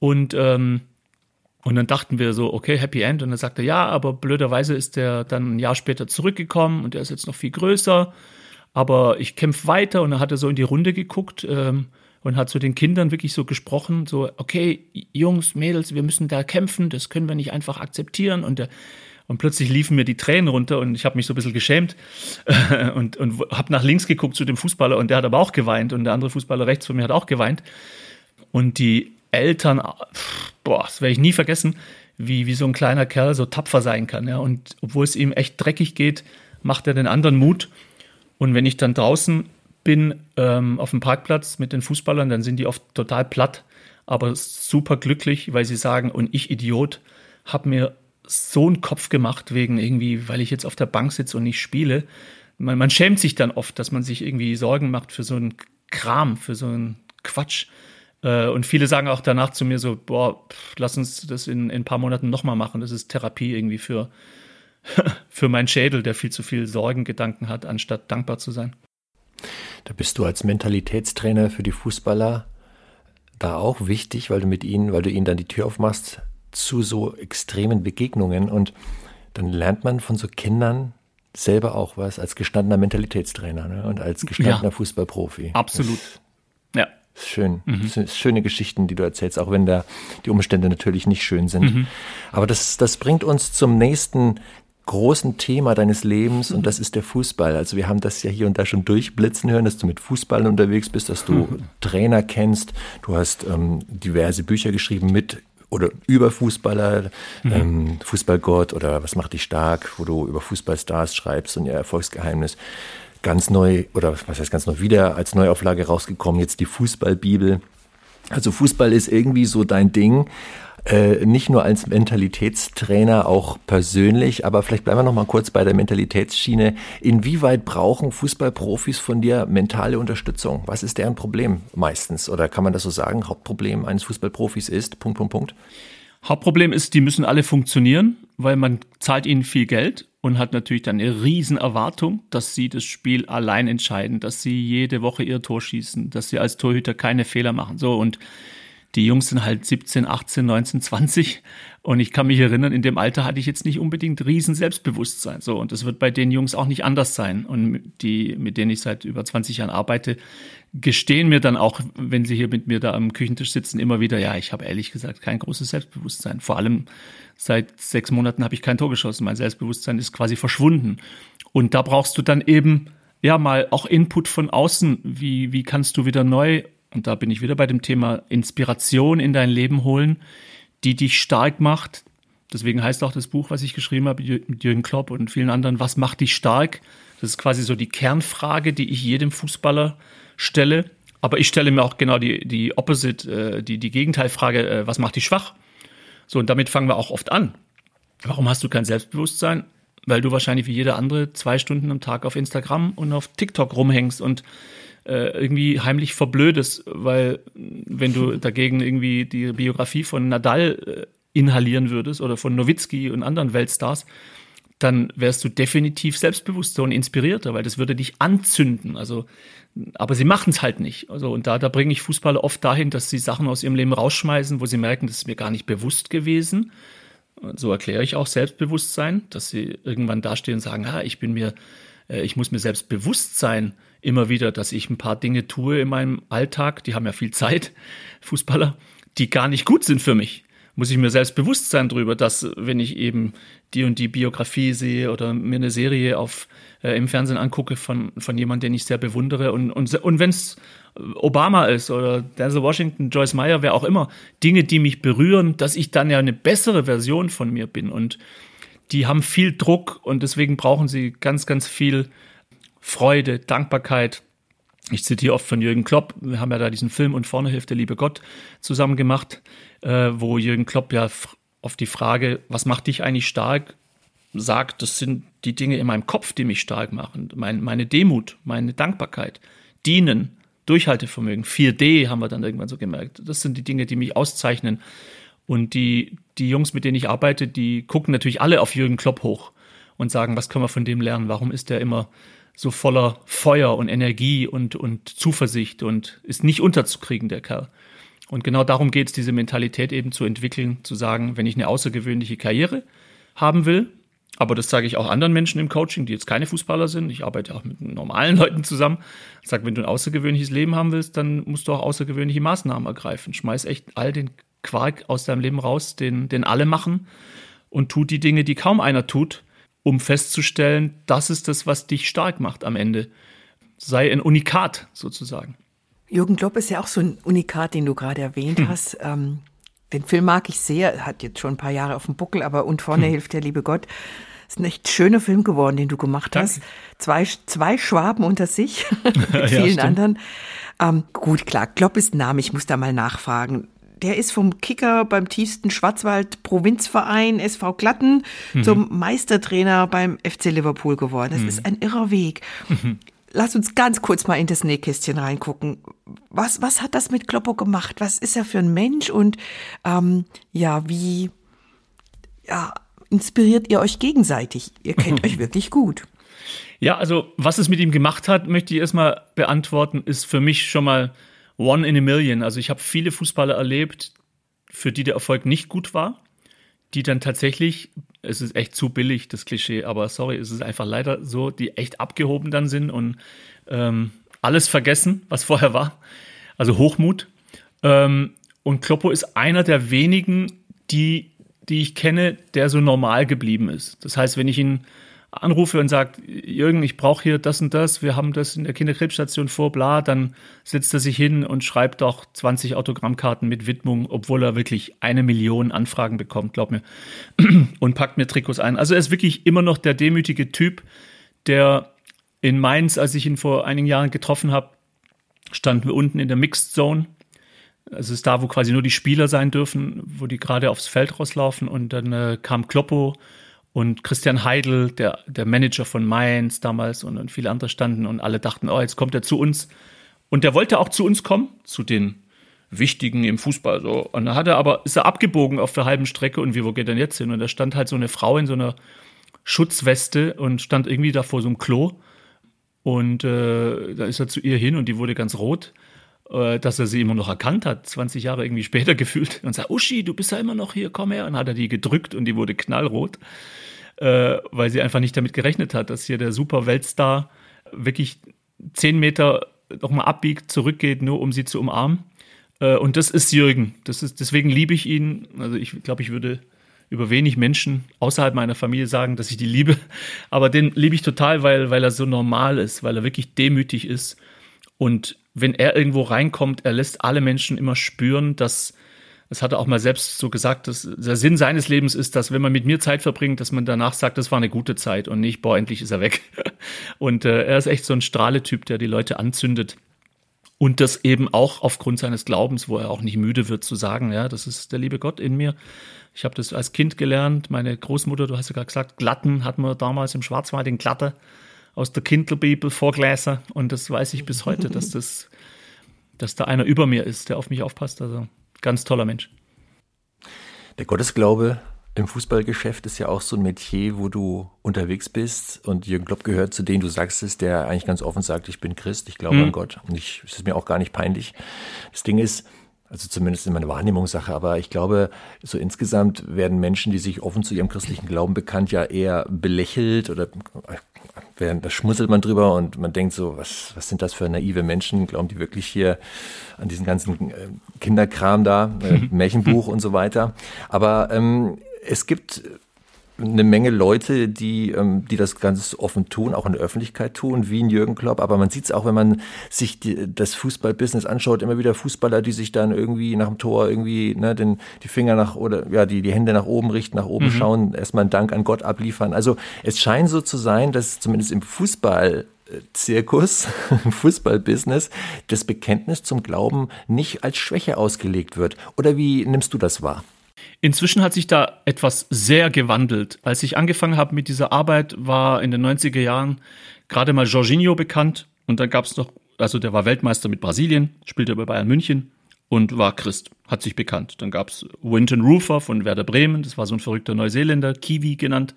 und ähm, und dann dachten wir so, okay, Happy End. Und dann sagte er, ja, aber blöderweise ist der dann ein Jahr später zurückgekommen und der ist jetzt noch viel größer. Aber ich kämpfe weiter und dann hat er so in die Runde geguckt ähm, und hat zu den Kindern wirklich so gesprochen, so, okay, Jungs, Mädels, wir müssen da kämpfen, das können wir nicht einfach akzeptieren und der, und plötzlich liefen mir die Tränen runter und ich habe mich so ein bisschen geschämt und, und habe nach links geguckt zu dem Fußballer und der hat aber auch geweint und der andere Fußballer rechts von mir hat auch geweint. Und die Eltern, boah, das werde ich nie vergessen, wie, wie so ein kleiner Kerl so tapfer sein kann. Ja? Und obwohl es ihm echt dreckig geht, macht er den anderen Mut. Und wenn ich dann draußen bin ähm, auf dem Parkplatz mit den Fußballern, dann sind die oft total platt, aber super glücklich, weil sie sagen, und ich Idiot, habe mir so einen Kopf gemacht wegen irgendwie, weil ich jetzt auf der Bank sitze und nicht spiele. Man, man schämt sich dann oft, dass man sich irgendwie Sorgen macht für so einen Kram, für so einen Quatsch. Äh, und viele sagen auch danach zu mir so, boah, pff, lass uns das in, in ein paar Monaten nochmal machen. Das ist Therapie irgendwie für, für meinen Schädel, der viel zu viel Sorgengedanken hat, anstatt dankbar zu sein. Da bist du als Mentalitätstrainer für die Fußballer da auch wichtig, weil du mit ihnen, weil du ihnen dann die Tür aufmachst zu so extremen Begegnungen und dann lernt man von so Kindern selber auch was als gestandener Mentalitätstrainer ne? und als gestandener ja, Fußballprofi. Absolut. Das, ja. Ist schön. Mhm. Das sind schöne Geschichten, die du erzählst, auch wenn da die Umstände natürlich nicht schön sind. Mhm. Aber das, das bringt uns zum nächsten großen Thema deines Lebens und das ist der Fußball. Also wir haben das ja hier und da schon durchblitzen hören, dass du mit Fußballen unterwegs bist, dass du mhm. Trainer kennst. Du hast ähm, diverse Bücher geschrieben mit oder über Fußballer, mhm. ähm, Fußballgott oder was macht dich stark, wo du über Fußballstars schreibst und ihr Erfolgsgeheimnis. Ganz neu oder was heißt ganz neu wieder als Neuauflage rausgekommen, jetzt die Fußballbibel. Also Fußball ist irgendwie so dein Ding. Äh, nicht nur als Mentalitätstrainer, auch persönlich, aber vielleicht bleiben wir noch mal kurz bei der Mentalitätsschiene. Inwieweit brauchen Fußballprofis von dir mentale Unterstützung? Was ist deren Problem meistens? Oder kann man das so sagen? Hauptproblem eines Fußballprofis ist Punkt, Punkt, Punkt. Hauptproblem ist, die müssen alle funktionieren, weil man zahlt ihnen viel Geld und hat natürlich dann eine riesen Erwartung, dass sie das Spiel allein entscheiden, dass sie jede Woche ihr Tor schießen, dass sie als Torhüter keine Fehler machen. So und Die Jungs sind halt 17, 18, 19, 20 und ich kann mich erinnern, in dem Alter hatte ich jetzt nicht unbedingt riesen Selbstbewusstsein. So und das wird bei den Jungs auch nicht anders sein und die, mit denen ich seit über 20 Jahren arbeite, gestehen mir dann auch, wenn sie hier mit mir da am Küchentisch sitzen, immer wieder, ja, ich habe ehrlich gesagt kein großes Selbstbewusstsein. Vor allem seit sechs Monaten habe ich kein Tor geschossen. Mein Selbstbewusstsein ist quasi verschwunden. Und da brauchst du dann eben ja mal auch Input von außen. Wie, wie kannst du wieder neu, und da bin ich wieder bei dem Thema Inspiration in dein Leben holen, die dich stark macht. Deswegen heißt auch das Buch, was ich geschrieben habe mit Jürgen Klopp und vielen anderen, was macht dich stark? Das ist quasi so die Kernfrage, die ich jedem Fußballer stelle. Aber ich stelle mir auch genau die, die Opposite, äh, die, die Gegenteilfrage, äh, was macht dich schwach? So, und damit fangen wir auch oft an. Warum hast du kein Selbstbewusstsein? weil du wahrscheinlich wie jeder andere zwei Stunden am Tag auf Instagram und auf TikTok rumhängst und äh, irgendwie heimlich verblödest, weil wenn du dagegen irgendwie die Biografie von Nadal äh, inhalieren würdest oder von Nowitzki und anderen Weltstars, dann wärst du definitiv selbstbewusster und inspirierter, weil das würde dich anzünden. Also, aber sie machen es halt nicht. Also, und da, da bringe ich Fußballer oft dahin, dass sie Sachen aus ihrem Leben rausschmeißen, wo sie merken, das ist mir gar nicht bewusst gewesen so erkläre ich auch Selbstbewusstsein, dass sie irgendwann dastehen und sagen, ah, ich bin mir, äh, ich muss mir selbst bewusst sein, immer wieder, dass ich ein paar Dinge tue in meinem Alltag, die haben ja viel Zeit, Fußballer, die gar nicht gut sind für mich. Muss ich mir selbst bewusst sein darüber, dass wenn ich eben die und die Biografie sehe oder mir eine Serie auf äh, im Fernsehen angucke von, von jemandem, den ich sehr bewundere. Und, und, und wenn es Obama ist oder Denzel Washington, Joyce Meyer, wer auch immer, Dinge, die mich berühren, dass ich dann ja eine bessere Version von mir bin. Und die haben viel Druck und deswegen brauchen sie ganz, ganz viel Freude, Dankbarkeit. Ich zitiere oft von Jürgen Klopp. Wir haben ja da diesen Film und vorne hilft der liebe Gott zusammen gemacht, äh, wo Jürgen Klopp ja auf die Frage, was macht dich eigentlich stark, sagt, das sind die Dinge in meinem Kopf, die mich stark machen. Mein, meine Demut, meine Dankbarkeit, Dienen, Durchhaltevermögen. 4D haben wir dann irgendwann so gemerkt. Das sind die Dinge, die mich auszeichnen. Und die, die Jungs, mit denen ich arbeite, die gucken natürlich alle auf Jürgen Klopp hoch und sagen, was können wir von dem lernen? Warum ist der immer so voller Feuer und Energie und, und Zuversicht und ist nicht unterzukriegen, der Kerl. Und genau darum geht es, diese Mentalität eben zu entwickeln, zu sagen, wenn ich eine außergewöhnliche Karriere haben will, aber das sage ich auch anderen Menschen im Coaching, die jetzt keine Fußballer sind. Ich arbeite auch mit normalen Leuten zusammen. Sage, wenn du ein außergewöhnliches Leben haben willst, dann musst du auch außergewöhnliche Maßnahmen ergreifen. Schmeiß echt all den Quark aus deinem Leben raus, den, den alle machen und tu die Dinge, die kaum einer tut, um festzustellen, das ist das, was dich stark macht am Ende. Sei ein Unikat sozusagen. Jürgen Klopp ist ja auch so ein Unikat, den du gerade erwähnt hm. hast. Ähm, den Film mag ich sehr, hat jetzt schon ein paar Jahre auf dem Buckel, aber und vorne hm. hilft der liebe Gott. Ist ein echt schöner Film geworden, den du gemacht Danke. hast. Zwei, zwei Schwaben unter sich mit vielen ja, anderen. Ähm, gut, klar, Klopp ist ein Name, ich muss da mal nachfragen. Der ist vom Kicker beim tiefsten Schwarzwald Provinzverein SV Glatten mhm. zum Meistertrainer beim FC Liverpool geworden. Das mhm. ist ein irrer Weg. Mhm lass uns ganz kurz mal in das Nähkästchen reingucken. Was, was hat das mit Kloppo gemacht? Was ist er für ein Mensch? Und ähm, ja, wie ja, inspiriert ihr euch gegenseitig? Ihr kennt euch wirklich gut. Ja, also was es mit ihm gemacht hat, möchte ich erstmal beantworten, ist für mich schon mal one in a million. Also ich habe viele Fußballer erlebt, für die der Erfolg nicht gut war, die dann tatsächlich es ist echt zu billig, das Klischee, aber sorry, es ist einfach leider so, die echt abgehoben dann sind und ähm, alles vergessen, was vorher war. Also Hochmut. Ähm, und Kloppo ist einer der wenigen, die, die ich kenne, der so normal geblieben ist. Das heißt, wenn ich ihn anrufe und sagt, Jürgen, ich brauche hier das und das, wir haben das in der Kinderkrebsstation vor, bla, dann setzt er sich hin und schreibt auch 20 Autogrammkarten mit Widmung, obwohl er wirklich eine Million Anfragen bekommt, glaub mir, und packt mir Trikots ein. Also er ist wirklich immer noch der demütige Typ, der in Mainz, als ich ihn vor einigen Jahren getroffen habe, standen wir unten in der Mixed Zone. Es ist da, wo quasi nur die Spieler sein dürfen, wo die gerade aufs Feld rauslaufen und dann äh, kam Kloppo und Christian Heidel, der, der Manager von Mainz damals und, und viele andere standen und alle dachten, oh, jetzt kommt er zu uns. Und der wollte auch zu uns kommen, zu den Wichtigen im Fußball. So. Und dann hat er aber, ist er abgebogen auf der halben Strecke und wie, wo geht er denn jetzt hin? Und da stand halt so eine Frau in so einer Schutzweste und stand irgendwie da vor so einem Klo. Und äh, da ist er zu ihr hin und die wurde ganz rot dass er sie immer noch erkannt hat, 20 Jahre irgendwie später gefühlt und sagt, Uschi, du bist ja immer noch hier, komm her. Und hat er die gedrückt und die wurde knallrot, äh, weil sie einfach nicht damit gerechnet hat, dass hier der super Weltstar wirklich zehn Meter nochmal abbiegt, zurückgeht, nur um sie zu umarmen. Äh, und das ist Jürgen. Das ist, deswegen liebe ich ihn. Also ich glaube, ich würde über wenig Menschen außerhalb meiner Familie sagen, dass ich die liebe. Aber den liebe ich total, weil, weil er so normal ist, weil er wirklich demütig ist. Und wenn er irgendwo reinkommt, er lässt alle Menschen immer spüren, dass, das hat er auch mal selbst so gesagt, dass der Sinn seines Lebens ist, dass wenn man mit mir Zeit verbringt, dass man danach sagt, das war eine gute Zeit und nicht, boah, endlich ist er weg. Und äh, er ist echt so ein Strahletyp, der die Leute anzündet. Und das eben auch aufgrund seines Glaubens, wo er auch nicht müde wird zu sagen, ja, das ist der liebe Gott in mir. Ich habe das als Kind gelernt. Meine Großmutter, du hast ja gerade gesagt, Glatten hatten wir damals im Schwarzwald, den Glatte aus der Kindelbibel vorgelesen. Und das weiß ich bis heute, dass das, dass da einer über mir ist, der auf mich aufpasst. Also ganz toller Mensch. Der Gottesglaube im Fußballgeschäft ist ja auch so ein Metier, wo du unterwegs bist und Jürgen Klopp gehört zu denen du sagst es, der eigentlich ganz offen sagt, ich bin Christ, ich glaube mhm. an Gott und ich, es ist mir auch gar nicht peinlich. Das Ding ist, also zumindest in meiner Wahrnehmungssache, aber ich glaube, so insgesamt werden Menschen, die sich offen zu ihrem christlichen Glauben bekannt, ja eher belächelt oder da schmunzelt man drüber und man denkt so, was, was sind das für naive Menschen? Glauben die wirklich hier an diesen ganzen äh, Kinderkram da, äh, Märchenbuch und so weiter? Aber ähm, es gibt eine Menge Leute, die, ähm, die das ganz offen tun, auch in der Öffentlichkeit tun, wie ein Jürgen Klopp. Aber man sieht es auch, wenn man sich die, das Fußballbusiness anschaut, immer wieder Fußballer, die sich dann irgendwie nach dem Tor irgendwie ne, den, die Finger nach oder ja die, die Hände nach oben richten, nach oben mhm. schauen, erstmal einen Dank an Gott abliefern. Also es scheint so zu sein, dass zumindest im Fußball Zirkus, Fußballbusiness, das Bekenntnis zum Glauben nicht als Schwäche ausgelegt wird. Oder wie nimmst du das wahr? Inzwischen hat sich da etwas sehr gewandelt. Als ich angefangen habe mit dieser Arbeit, war in den 90er Jahren gerade mal Jorginho bekannt und dann gab es noch, also der war Weltmeister mit Brasilien, spielte bei Bayern München und war Christ, hat sich bekannt. Dann gab es Winton Rufer von Werder Bremen, das war so ein verrückter Neuseeländer, Kiwi genannt.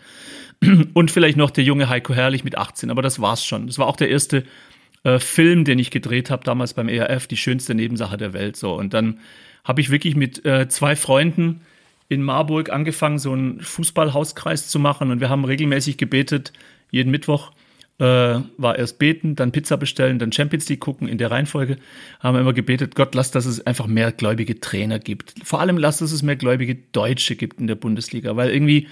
Und vielleicht noch der junge Heiko Herrlich mit 18, aber das war's schon. Das war auch der erste äh, Film, den ich gedreht habe, damals beim ERF, die schönste Nebensache der Welt. So. Und dann habe ich wirklich mit äh, zwei Freunden in Marburg angefangen, so einen Fußballhauskreis zu machen und wir haben regelmäßig gebetet, jeden Mittwoch äh, war erst beten, dann Pizza bestellen, dann Champions League gucken in der Reihenfolge. Haben wir immer gebetet, Gott, lass, dass es einfach mehr gläubige Trainer gibt. Vor allem lass, dass es mehr gläubige Deutsche gibt in der Bundesliga, weil irgendwie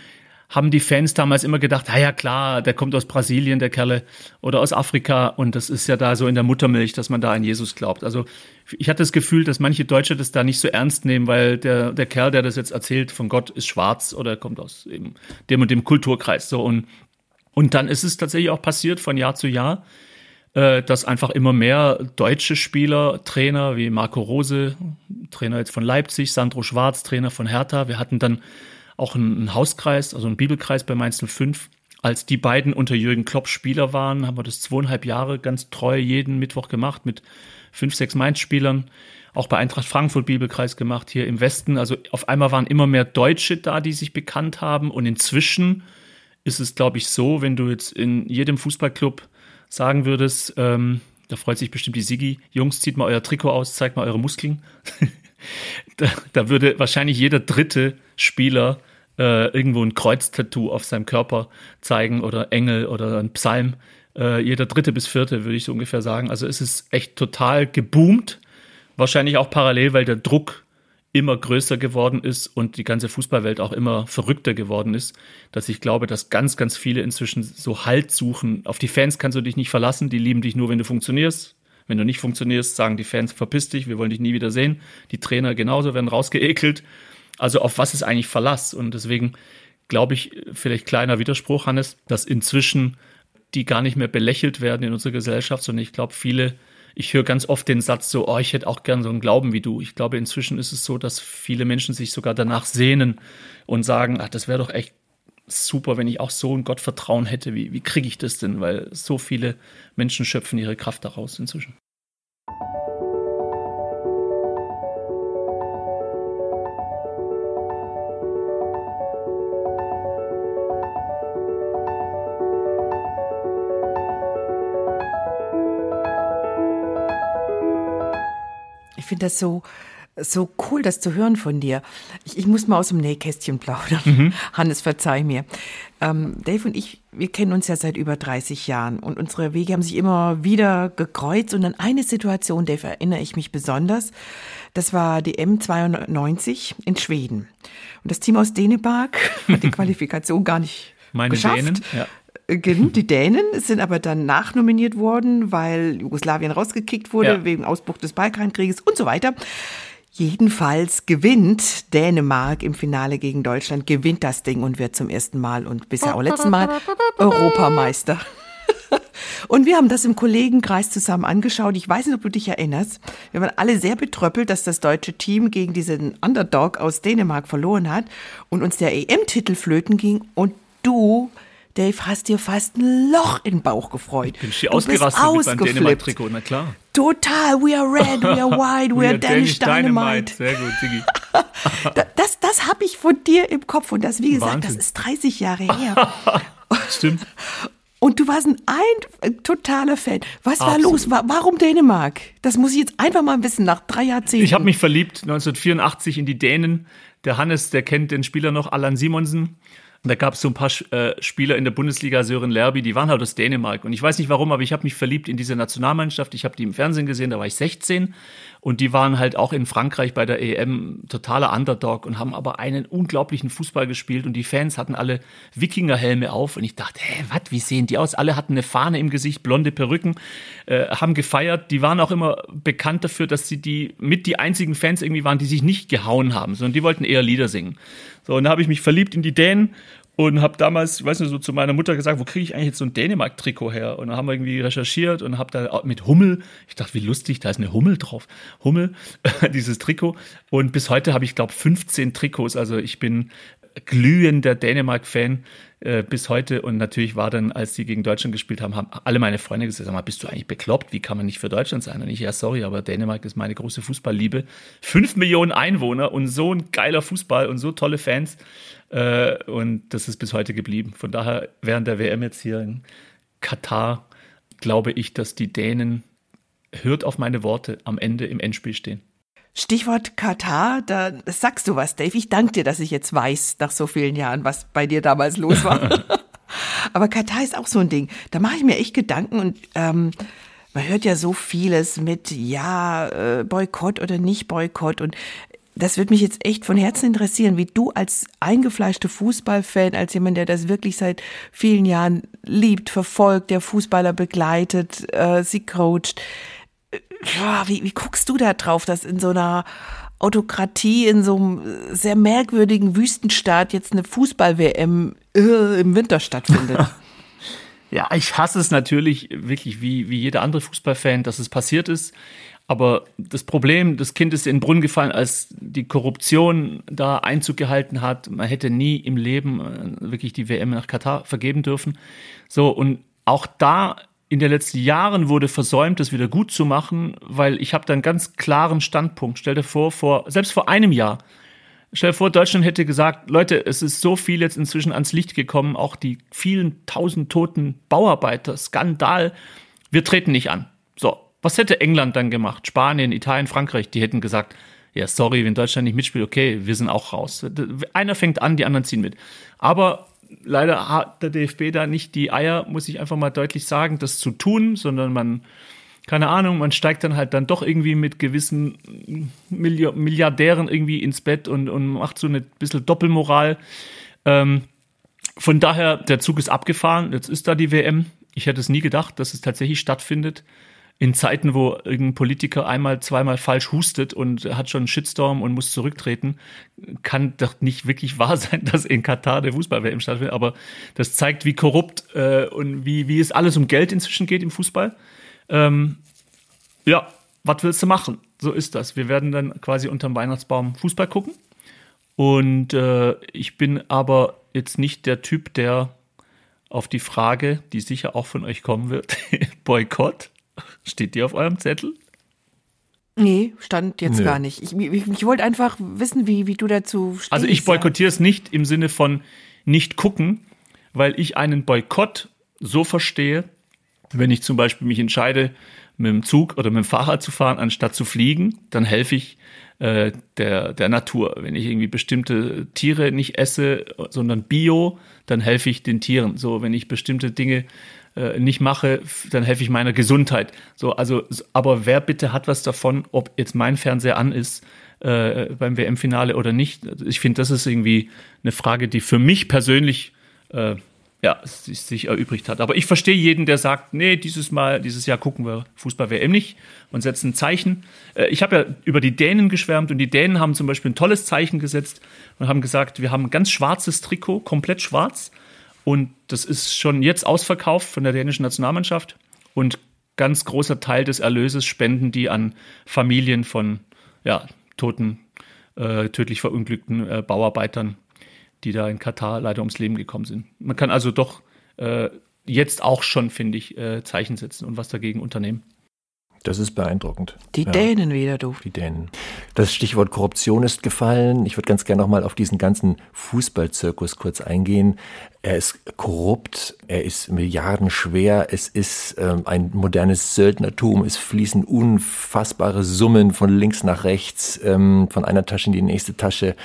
haben die Fans damals immer gedacht, ja, ja klar, der kommt aus Brasilien, der Kerle, oder aus Afrika und das ist ja da so in der Muttermilch, dass man da an Jesus glaubt. Also ich hatte das Gefühl, dass manche Deutsche das da nicht so ernst nehmen, weil der, der Kerl, der das jetzt erzählt, von Gott ist schwarz oder kommt aus eben dem und dem Kulturkreis. So und, und dann ist es tatsächlich auch passiert von Jahr zu Jahr, äh, dass einfach immer mehr deutsche Spieler, Trainer wie Marco Rose, Trainer jetzt von Leipzig, Sandro Schwarz, Trainer von Hertha, wir hatten dann auch einen Hauskreis, also einen Bibelkreis bei Mainz 05. Als die beiden unter Jürgen Klopp Spieler waren, haben wir das zweieinhalb Jahre ganz treu jeden Mittwoch gemacht mit fünf, sechs Mainz-Spielern. Auch bei Eintracht Frankfurt Bibelkreis gemacht hier im Westen. Also auf einmal waren immer mehr Deutsche da, die sich bekannt haben. Und inzwischen ist es, glaube ich, so, wenn du jetzt in jedem Fußballclub sagen würdest, ähm, da freut sich bestimmt die Sigi, Jungs, zieht mal euer Trikot aus, zeigt mal eure Muskeln. da, da würde wahrscheinlich jeder dritte Spieler äh, irgendwo ein Kreuztattoo auf seinem Körper zeigen oder Engel oder ein Psalm. Äh, jeder dritte bis vierte, würde ich so ungefähr sagen. Also es ist echt total geboomt. Wahrscheinlich auch parallel, weil der Druck immer größer geworden ist und die ganze Fußballwelt auch immer verrückter geworden ist, dass ich glaube, dass ganz, ganz viele inzwischen so Halt suchen. Auf die Fans kannst du dich nicht verlassen, die lieben dich nur, wenn du funktionierst. Wenn du nicht funktionierst, sagen die Fans, verpiss dich, wir wollen dich nie wieder sehen. Die Trainer genauso werden rausgeekelt. Also auf was ist eigentlich Verlass? Und deswegen glaube ich, vielleicht kleiner Widerspruch, Hannes, dass inzwischen die gar nicht mehr belächelt werden in unserer Gesellschaft, sondern ich glaube, viele, ich höre ganz oft den Satz so, oh, ich hätte auch gern so einen Glauben wie du. Ich glaube, inzwischen ist es so, dass viele Menschen sich sogar danach sehnen und sagen, ach, das wäre doch echt super, wenn ich auch so ein Gottvertrauen hätte. Wie, wie kriege ich das denn? Weil so viele Menschen schöpfen ihre Kraft daraus inzwischen. Finde das so, so cool, das zu hören von dir. Ich, ich muss mal aus dem Nähkästchen plaudern. Mhm. Hannes, verzeih mir. Ähm, Dave und ich, wir kennen uns ja seit über 30 Jahren und unsere Wege haben sich immer wieder gekreuzt. Und an eine Situation, Dave, erinnere ich mich besonders. Das war die M92 in Schweden. Und das Team aus Dänemark hat die Qualifikation gar nicht Meine geschafft. Dänen, ja. Die Dänen sind aber dann nachnominiert worden, weil Jugoslawien rausgekickt wurde ja. wegen Ausbruch des Balkankrieges und so weiter. Jedenfalls gewinnt Dänemark im Finale gegen Deutschland, gewinnt das Ding und wird zum ersten Mal und bisher auch letzten Mal Europameister. Und wir haben das im Kollegenkreis zusammen angeschaut. Ich weiß nicht, ob du dich erinnerst. Wir waren alle sehr betröppelt, dass das deutsche Team gegen diesen Underdog aus Dänemark verloren hat und uns der EM-Titel flöten ging. Und du Dave, hast dir fast ein Loch in den Bauch gefreut. Bin ich ausgerastet mit meinem Dänemark-Trikot, na klar. Total, we are red, we are white, we, we are Danish, Danish Dynamite. Dynamite. Sehr gut, Sigi. das das habe ich von dir im Kopf und das, wie gesagt, Wahnsinn. das ist 30 Jahre her. Stimmt. Und du warst ein, ein totaler Fan. Was war Absolut. los? Warum Dänemark? Das muss ich jetzt einfach mal wissen, nach drei Jahrzehnten. Ich habe mich verliebt 1984 in die Dänen. Der Hannes, der kennt den Spieler noch, Alan Simonsen. Und da gab es so ein paar äh, Spieler in der Bundesliga, Sören Lerby, die waren halt aus Dänemark. Und ich weiß nicht warum, aber ich habe mich verliebt in diese Nationalmannschaft. Ich habe die im Fernsehen gesehen, da war ich 16. Und die waren halt auch in Frankreich bei der EM totaler Underdog und haben aber einen unglaublichen Fußball gespielt. Und die Fans hatten alle Wikingerhelme auf. Und ich dachte, hä, was, wie sehen die aus? Alle hatten eine Fahne im Gesicht, blonde Perücken, äh, haben gefeiert. Die waren auch immer bekannt dafür, dass sie die mit die einzigen Fans irgendwie waren, die sich nicht gehauen haben, sondern die wollten eher Lieder singen. So, und da habe ich mich verliebt in die Dänen und habe damals, ich weiß nicht, so zu meiner Mutter gesagt, wo kriege ich eigentlich jetzt so ein Dänemark-Trikot her? Und dann haben wir irgendwie recherchiert und habe da mit Hummel, ich dachte, wie lustig, da ist eine Hummel drauf. Hummel, dieses Trikot. Und bis heute habe ich, glaube 15 Trikots. Also ich bin glühender Dänemark-Fan äh, bis heute. Und natürlich war dann, als die gegen Deutschland gespielt haben, haben alle meine Freunde gesagt, sag mal, bist du eigentlich bekloppt? Wie kann man nicht für Deutschland sein? Und ich, ja, sorry, aber Dänemark ist meine große Fußballliebe. Fünf Millionen Einwohner und so ein geiler Fußball und so tolle Fans. Äh, und das ist bis heute geblieben. Von daher, während der WM jetzt hier in Katar, glaube ich, dass die Dänen, hört auf meine Worte, am Ende im Endspiel stehen. Stichwort Katar, da sagst du was, Dave. Ich danke dir, dass ich jetzt weiß, nach so vielen Jahren, was bei dir damals los war. Aber Katar ist auch so ein Ding. Da mache ich mir echt Gedanken und ähm, man hört ja so vieles mit ja, äh, Boykott oder nicht Boykott. Und das würde mich jetzt echt von Herzen interessieren, wie du als eingefleischte Fußballfan, als jemand, der das wirklich seit vielen Jahren liebt, verfolgt, der Fußballer begleitet, äh, sie coacht, wie, wie guckst du da drauf, dass in so einer Autokratie, in so einem sehr merkwürdigen Wüstenstaat jetzt eine Fußball-WM äh, im Winter stattfindet? Ja, ich hasse es natürlich wirklich wie, wie jeder andere Fußballfan, dass es passiert ist. Aber das Problem, das Kind ist in den Brunnen gefallen, als die Korruption da Einzug gehalten hat. Man hätte nie im Leben äh, wirklich die WM nach Katar vergeben dürfen. So, und auch da in den letzten Jahren wurde versäumt, das wieder gut zu machen, weil ich habe da einen ganz klaren Standpunkt. Stell dir vor, vor, selbst vor einem Jahr, stell dir vor, Deutschland hätte gesagt, Leute, es ist so viel jetzt inzwischen ans Licht gekommen, auch die vielen tausend toten Bauarbeiter, Skandal, wir treten nicht an. So, was hätte England dann gemacht? Spanien, Italien, Frankreich, die hätten gesagt, ja, sorry, wenn Deutschland nicht mitspielt, okay, wir sind auch raus. Einer fängt an, die anderen ziehen mit. Aber leider hat der DFB da nicht die Eier, muss ich einfach mal deutlich sagen, das zu tun, sondern man, keine Ahnung, man steigt dann halt dann doch irgendwie mit gewissen Milliardären irgendwie ins Bett und, und macht so eine bisschen Doppelmoral. Ähm, von daher, der Zug ist abgefahren, jetzt ist da die WM. Ich hätte es nie gedacht, dass es tatsächlich stattfindet in Zeiten, wo irgendein Politiker einmal, zweimal falsch hustet und hat schon einen Shitstorm und muss zurücktreten, kann doch nicht wirklich wahr sein, dass in Katar der Fußball-WM stattfindet. Aber das zeigt, wie korrupt äh, und wie, wie es alles um Geld inzwischen geht im Fußball. Ähm, ja, was willst du machen? So ist das. Wir werden dann quasi unterm Weihnachtsbaum Fußball gucken. Und äh, ich bin aber jetzt nicht der Typ, der auf die Frage, die sicher auch von euch kommen wird, Boykott, Steht die auf eurem Zettel? Nee, stand jetzt Nö. gar nicht. Ich, ich, ich wollte einfach wissen, wie, wie du dazu stehst. Also ich boykottiere es nicht im Sinne von nicht gucken, weil ich einen Boykott so verstehe, wenn ich zum Beispiel mich entscheide, mit dem Zug oder mit dem Fahrrad zu fahren, anstatt zu fliegen, dann helfe ich äh, der, der Natur. Wenn ich irgendwie bestimmte Tiere nicht esse, sondern Bio, dann helfe ich den Tieren. So, wenn ich bestimmte Dinge äh, nicht mache, dann helfe ich meiner Gesundheit. So, also, aber wer bitte hat was davon, ob jetzt mein Fernseher an ist äh, beim WM-Finale oder nicht? Ich finde, das ist irgendwie eine Frage, die für mich persönlich äh, ja, sich, sich erübrigt hat. Aber ich verstehe jeden, der sagt, nee, dieses Mal, dieses Jahr gucken wir Fußball-WM nicht und setzen ein Zeichen. Äh, ich habe ja über die Dänen geschwärmt und die Dänen haben zum Beispiel ein tolles Zeichen gesetzt und haben gesagt, wir haben ein ganz schwarzes Trikot, komplett schwarz. Und das ist schon jetzt ausverkauft von der dänischen Nationalmannschaft. Und ganz großer Teil des Erlöses spenden die an Familien von ja, toten, äh, tödlich verunglückten äh, Bauarbeitern die da in Katar leider ums Leben gekommen sind. Man kann also doch äh, jetzt auch schon, finde ich, äh, Zeichen setzen und was dagegen unternehmen. Das ist beeindruckend. Die ja. Dänen wieder, du. Die Dänen. Das Stichwort Korruption ist gefallen. Ich würde ganz gerne nochmal auf diesen ganzen Fußballzirkus kurz eingehen. Er ist korrupt, er ist milliardenschwer, es ist ähm, ein modernes Söldnertum, es fließen unfassbare Summen von links nach rechts, ähm, von einer Tasche in die nächste Tasche.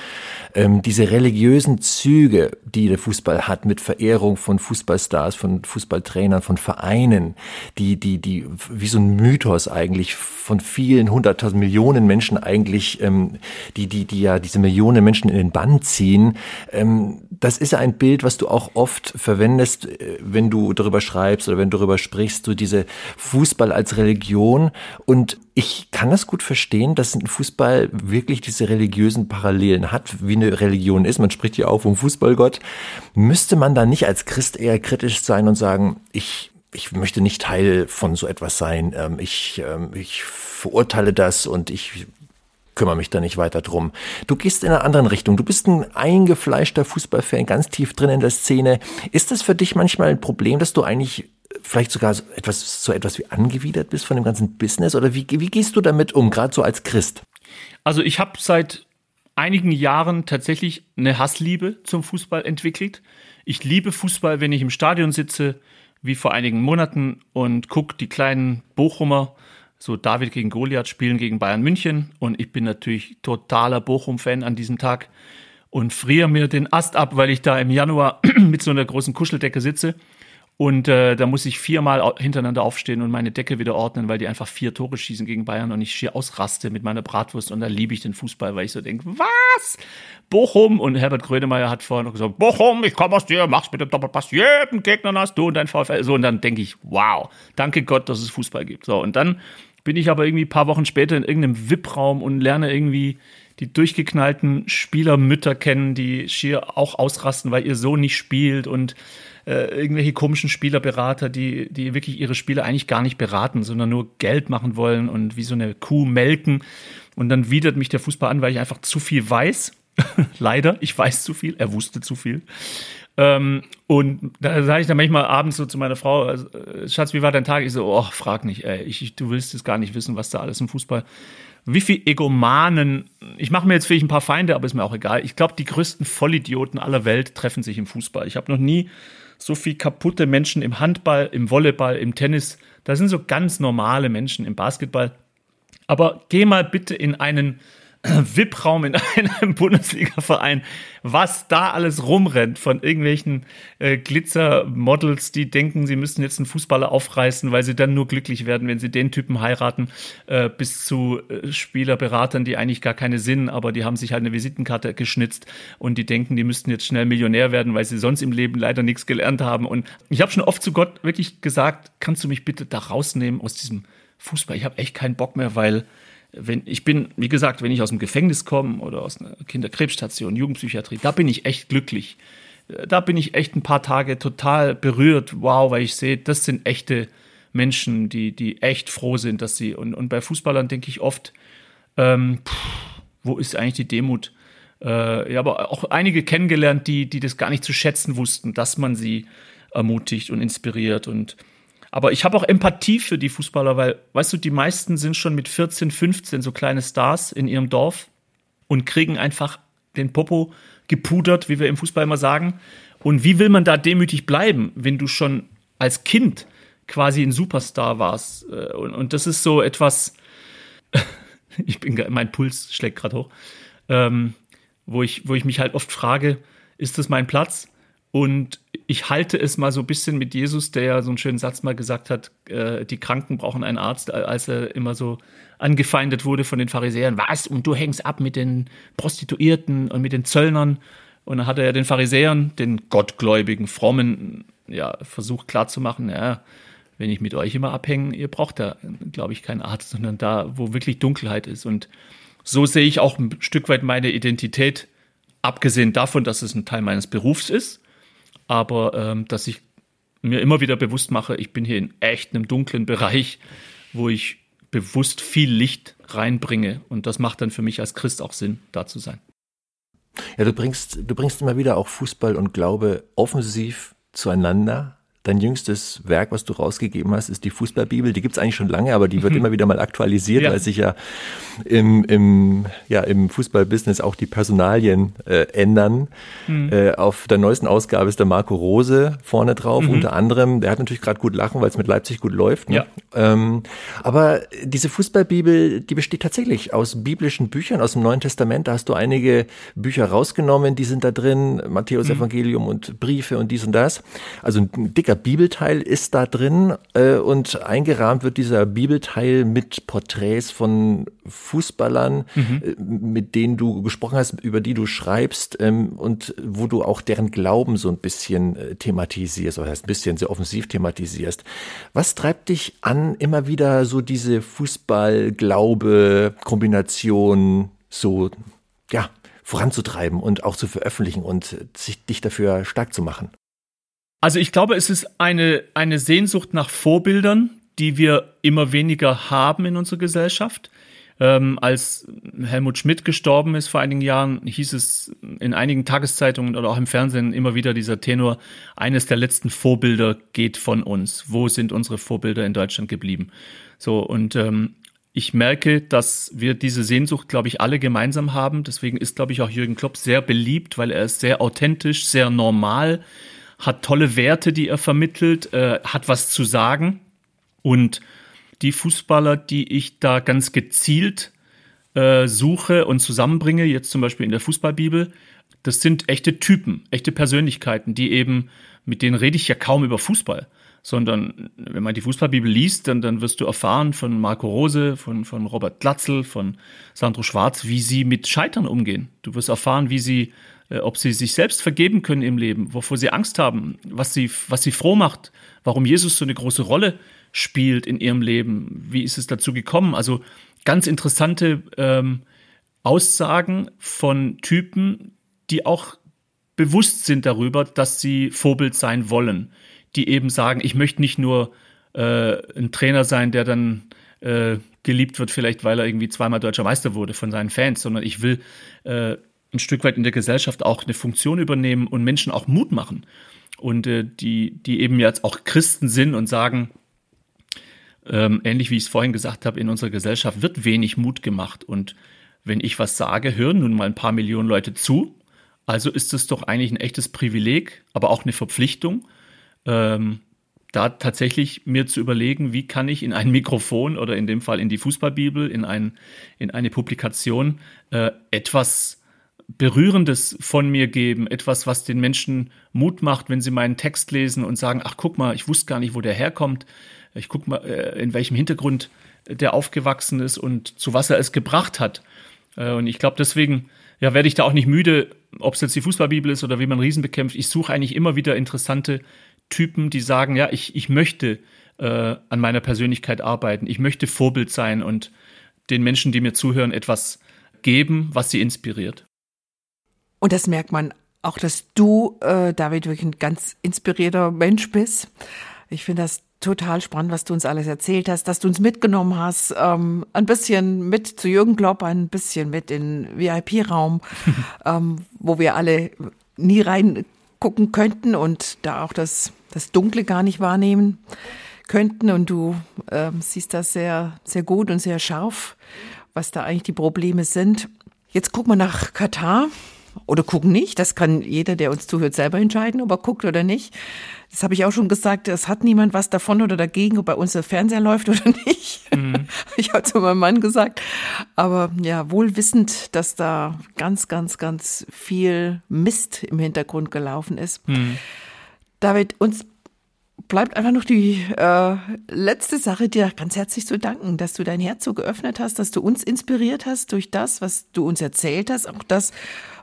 Ähm, diese religiösen Züge, die der Fußball hat, mit Verehrung von Fußballstars, von Fußballtrainern, von Vereinen, die, die, die, wie so ein Mythos eigentlich von vielen hunderttausend Millionen Menschen eigentlich, ähm, die, die, die ja diese Millionen Menschen in den Bann ziehen, ähm, das ist ein Bild, was du auch auch oft verwendest, äh, wenn du darüber schreibst oder wenn du darüber sprichst, so diese Fußball als Religion. Und ich kann das gut verstehen, dass ein Fußball wirklich diese religiösen Parallelen hat, wie eine Religion ist. Man spricht ja auch vom Fußballgott. Müsste man da nicht als Christ eher kritisch sein und sagen, ich ich möchte nicht Teil von so etwas sein. Ähm, ich, ähm, ich verurteile das und ich kümmere mich da nicht weiter drum. Du gehst in einer anderen Richtung. Du bist ein eingefleischter Fußballfan, ganz tief drin in der Szene. Ist das für dich manchmal ein Problem, dass du eigentlich vielleicht sogar so etwas, so etwas wie angewidert bist von dem ganzen Business? Oder wie, wie gehst du damit um, gerade so als Christ? Also ich habe seit einigen Jahren tatsächlich eine Hassliebe zum Fußball entwickelt. Ich liebe Fußball, wenn ich im Stadion sitze, wie vor einigen Monaten, und gucke die kleinen Bochumer so David gegen Goliath spielen gegen Bayern München und ich bin natürlich totaler Bochum-Fan an diesem Tag und friere mir den Ast ab, weil ich da im Januar mit so einer großen Kuscheldecke sitze und äh, da muss ich viermal hintereinander aufstehen und meine Decke wieder ordnen, weil die einfach vier Tore schießen gegen Bayern und ich schier ausraste mit meiner Bratwurst. Und da liebe ich den Fußball, weil ich so denke, was? Bochum? Und Herbert Grönemeyer hat vorhin noch gesagt, Bochum, ich komme aus dir, mach's mit dem Doppelpass, jeden Gegner hast du und dein VfL. So, und dann denke ich, wow, danke Gott, dass es Fußball gibt. So, und dann bin ich aber irgendwie ein paar Wochen später in irgendeinem VIP-Raum und lerne irgendwie die durchgeknallten Spielermütter kennen, die schier auch ausrasten, weil ihr Sohn nicht spielt und äh, irgendwelche komischen Spielerberater, die, die wirklich ihre Spieler eigentlich gar nicht beraten, sondern nur Geld machen wollen und wie so eine Kuh melken. Und dann widert mich der Fußball an, weil ich einfach zu viel weiß. Leider, ich weiß zu viel, er wusste zu viel. Ähm, und da sage ich dann manchmal abends so zu meiner Frau, also, äh, Schatz, wie war dein Tag? Ich so, oh, frag nicht, ey, ich, du willst es gar nicht wissen, was da alles im Fußball. Wie viel Egomanen, ich mache mir jetzt vielleicht ein paar Feinde, aber ist mir auch egal. Ich glaube, die größten Vollidioten aller Welt treffen sich im Fußball. Ich habe noch nie so viel kaputte Menschen im Handball, im Volleyball, im Tennis. Da sind so ganz normale Menschen im Basketball. Aber geh mal bitte in einen VIP-Raum in einem Bundesliga-Verein, was da alles rumrennt von irgendwelchen äh, Glitzer-Models, die denken, sie müssen jetzt einen Fußballer aufreißen, weil sie dann nur glücklich werden, wenn sie den Typen heiraten, äh, bis zu äh, Spielerberatern, die eigentlich gar keine Sinn, aber die haben sich halt eine Visitenkarte geschnitzt und die denken, die müssten jetzt schnell Millionär werden, weil sie sonst im Leben leider nichts gelernt haben. Und ich habe schon oft zu Gott wirklich gesagt, kannst du mich bitte da rausnehmen aus diesem Fußball? Ich habe echt keinen Bock mehr, weil wenn ich bin, wie gesagt, wenn ich aus dem Gefängnis komme oder aus einer Kinderkrebsstation, Jugendpsychiatrie, da bin ich echt glücklich. Da bin ich echt ein paar Tage total berührt, wow, weil ich sehe, das sind echte Menschen, die, die echt froh sind, dass sie, und, und bei Fußballern denke ich oft, ähm, pff, wo ist eigentlich die Demut? Äh, ja, aber auch einige kennengelernt, die, die das gar nicht zu schätzen wussten, dass man sie ermutigt und inspiriert und aber ich habe auch Empathie für die Fußballer, weil, weißt du, die meisten sind schon mit 14, 15 so kleine Stars in ihrem Dorf und kriegen einfach den Popo gepudert, wie wir im Fußball immer sagen. Und wie will man da demütig bleiben, wenn du schon als Kind quasi ein Superstar warst. Äh, und, und das ist so etwas, ich bin, mein Puls schlägt gerade hoch, ähm, wo, ich, wo ich mich halt oft frage, ist das mein Platz? Und ich halte es mal so ein bisschen mit Jesus, der ja so einen schönen Satz mal gesagt hat, äh, die Kranken brauchen einen Arzt, als er immer so angefeindet wurde von den Pharisäern. Was? Und du hängst ab mit den Prostituierten und mit den Zöllnern. Und dann hat er ja den Pharisäern, den gottgläubigen, frommen, ja, versucht klarzumachen, ja, wenn ich mit euch immer abhänge, ihr braucht da, glaube ich, keinen Arzt, sondern da, wo wirklich Dunkelheit ist. Und so sehe ich auch ein Stück weit meine Identität, abgesehen davon, dass es ein Teil meines Berufs ist aber ähm, dass ich mir immer wieder bewusst mache, ich bin hier in echt einem dunklen Bereich, wo ich bewusst viel Licht reinbringe. Und das macht dann für mich als Christ auch Sinn, da zu sein. Ja, du bringst, du bringst immer wieder auch Fußball und Glaube offensiv zueinander. Dein jüngstes Werk, was du rausgegeben hast, ist die Fußballbibel. Die gibt es eigentlich schon lange, aber die wird mhm. immer wieder mal aktualisiert, ja. weil sich ja im, im, ja, im Fußballbusiness auch die Personalien äh, ändern. Mhm. Äh, auf der neuesten Ausgabe ist der Marco Rose vorne drauf, mhm. unter anderem. Der hat natürlich gerade gut lachen, weil es mit Leipzig gut läuft. Ne? Ja. Ähm, aber diese Fußballbibel, die besteht tatsächlich aus biblischen Büchern aus dem Neuen Testament. Da hast du einige Bücher rausgenommen, die sind da drin, Matthäus mhm. Evangelium und Briefe und dies und das. Also ein dicker Bibelteil ist da drin äh, und eingerahmt wird dieser Bibelteil mit Porträts von Fußballern, mhm. äh, mit denen du gesprochen hast, über die du schreibst ähm, und wo du auch deren Glauben so ein bisschen äh, thematisierst, oder heißt ein bisschen sehr offensiv thematisierst. Was treibt dich an, immer wieder so diese Fußball-Glaube-Kombination so, ja, voranzutreiben und auch zu veröffentlichen und sich dich dafür stark zu machen? Also ich glaube, es ist eine, eine Sehnsucht nach Vorbildern, die wir immer weniger haben in unserer Gesellschaft. Ähm, als Helmut Schmidt gestorben ist vor einigen Jahren, hieß es in einigen Tageszeitungen oder auch im Fernsehen immer wieder dieser Tenor, eines der letzten Vorbilder geht von uns. Wo sind unsere Vorbilder in Deutschland geblieben? So, und ähm, ich merke, dass wir diese Sehnsucht, glaube ich, alle gemeinsam haben. Deswegen ist, glaube ich, auch Jürgen Klopp sehr beliebt, weil er ist sehr authentisch, sehr normal hat tolle Werte, die er vermittelt, äh, hat was zu sagen. Und die Fußballer, die ich da ganz gezielt äh, suche und zusammenbringe, jetzt zum Beispiel in der Fußballbibel, das sind echte Typen, echte Persönlichkeiten, die eben, mit denen rede ich ja kaum über Fußball, sondern wenn man die Fußballbibel liest, dann, dann wirst du erfahren von Marco Rose, von, von Robert Glatzel, von Sandro Schwarz, wie sie mit Scheitern umgehen. Du wirst erfahren, wie sie ob sie sich selbst vergeben können im Leben, wovor sie Angst haben, was sie, was sie froh macht, warum Jesus so eine große Rolle spielt in ihrem Leben, wie ist es dazu gekommen. Also ganz interessante ähm, Aussagen von Typen, die auch bewusst sind darüber, dass sie Vorbild sein wollen, die eben sagen, ich möchte nicht nur äh, ein Trainer sein, der dann äh, geliebt wird, vielleicht weil er irgendwie zweimal deutscher Meister wurde von seinen Fans, sondern ich will äh, ein Stück weit in der Gesellschaft auch eine Funktion übernehmen und Menschen auch Mut machen. Und äh, die, die eben jetzt auch Christen sind und sagen, ähm, ähnlich wie ich es vorhin gesagt habe, in unserer Gesellschaft wird wenig Mut gemacht. Und wenn ich was sage, hören nun mal ein paar Millionen Leute zu. Also ist es doch eigentlich ein echtes Privileg, aber auch eine Verpflichtung, ähm, da tatsächlich mir zu überlegen, wie kann ich in ein Mikrofon oder in dem Fall in die Fußballbibel, in, ein, in eine Publikation äh, etwas Berührendes von mir geben, etwas, was den Menschen Mut macht, wenn sie meinen Text lesen und sagen, ach guck mal, ich wusste gar nicht, wo der herkommt. Ich guck mal, äh, in welchem Hintergrund der aufgewachsen ist und zu was er es gebracht hat. Äh, und ich glaube, deswegen ja, werde ich da auch nicht müde, ob es jetzt die Fußballbibel ist oder wie man Riesen bekämpft. Ich suche eigentlich immer wieder interessante Typen, die sagen, ja, ich, ich möchte äh, an meiner Persönlichkeit arbeiten. Ich möchte Vorbild sein und den Menschen, die mir zuhören, etwas geben, was sie inspiriert. Und das merkt man auch, dass du, äh, David, wirklich ein ganz inspirierter Mensch bist. Ich finde das total spannend, was du uns alles erzählt hast, dass du uns mitgenommen hast, ähm, ein bisschen mit zu Jürgen Klopp, ein bisschen mit in VIP-Raum, ähm, wo wir alle nie reingucken könnten und da auch das, das Dunkle gar nicht wahrnehmen könnten. Und du ähm, siehst das sehr, sehr gut und sehr scharf, was da eigentlich die Probleme sind. Jetzt guck mal nach Katar oder gucken nicht. Das kann jeder, der uns zuhört, selber entscheiden, ob er guckt oder nicht. Das habe ich auch schon gesagt, es hat niemand was davon oder dagegen, ob bei uns der Fernseher läuft oder nicht. Mhm. Ich habe zu meinem Mann gesagt. Aber ja, wohl wissend, dass da ganz, ganz, ganz viel Mist im Hintergrund gelaufen ist. Mhm. David, uns bleibt einfach noch die äh, letzte Sache, dir ganz herzlich zu danken, dass du dein Herz so geöffnet hast, dass du uns inspiriert hast durch das, was du uns erzählt hast, auch das,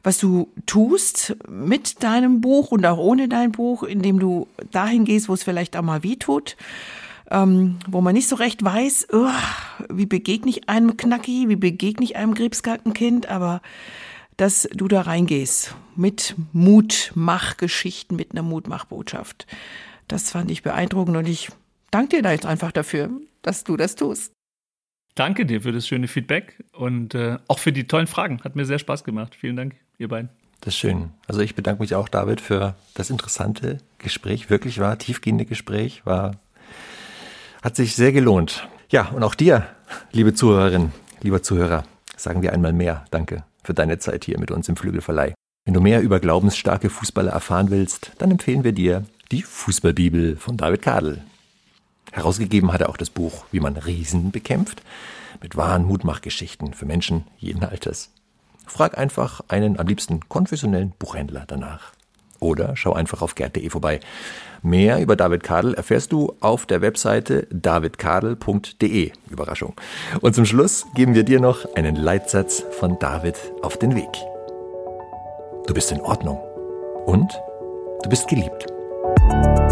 was du tust mit deinem Buch und auch ohne dein Buch, indem du dahin gehst, wo es vielleicht auch mal weh tut, ähm, wo man nicht so recht weiß, oh, wie begegne ich einem Knacki, wie begegne ich einem krebskranken Kind, aber dass du da reingehst mit Mutmachgeschichten, mit einer Mutmachbotschaft. Das fand ich beeindruckend und ich danke dir da jetzt einfach dafür, dass du das tust. Danke dir für das schöne Feedback und äh, auch für die tollen Fragen. Hat mir sehr Spaß gemacht. Vielen Dank, ihr beiden. Das ist schön. Also ich bedanke mich auch, David, für das interessante Gespräch. Wirklich war, tiefgehende Gespräch, war, hat sich sehr gelohnt. Ja, und auch dir, liebe Zuhörerin, lieber Zuhörer, sagen wir einmal mehr Danke für deine Zeit hier mit uns im Flügelverleih. Wenn du mehr über glaubensstarke Fußballer erfahren willst, dann empfehlen wir dir die Fußballbibel von David Kadel. Herausgegeben hat er auch das Buch Wie man Riesen bekämpft, mit wahren Mutmachgeschichten für Menschen jeden Alters. Frag einfach einen am liebsten konfessionellen Buchhändler danach. Oder schau einfach auf gerd.de vorbei. Mehr über David Kadel erfährst du auf der Webseite davidkadel.de. Überraschung. Und zum Schluss geben wir dir noch einen Leitsatz von David auf den Weg. Du bist in Ordnung. Und du bist geliebt. You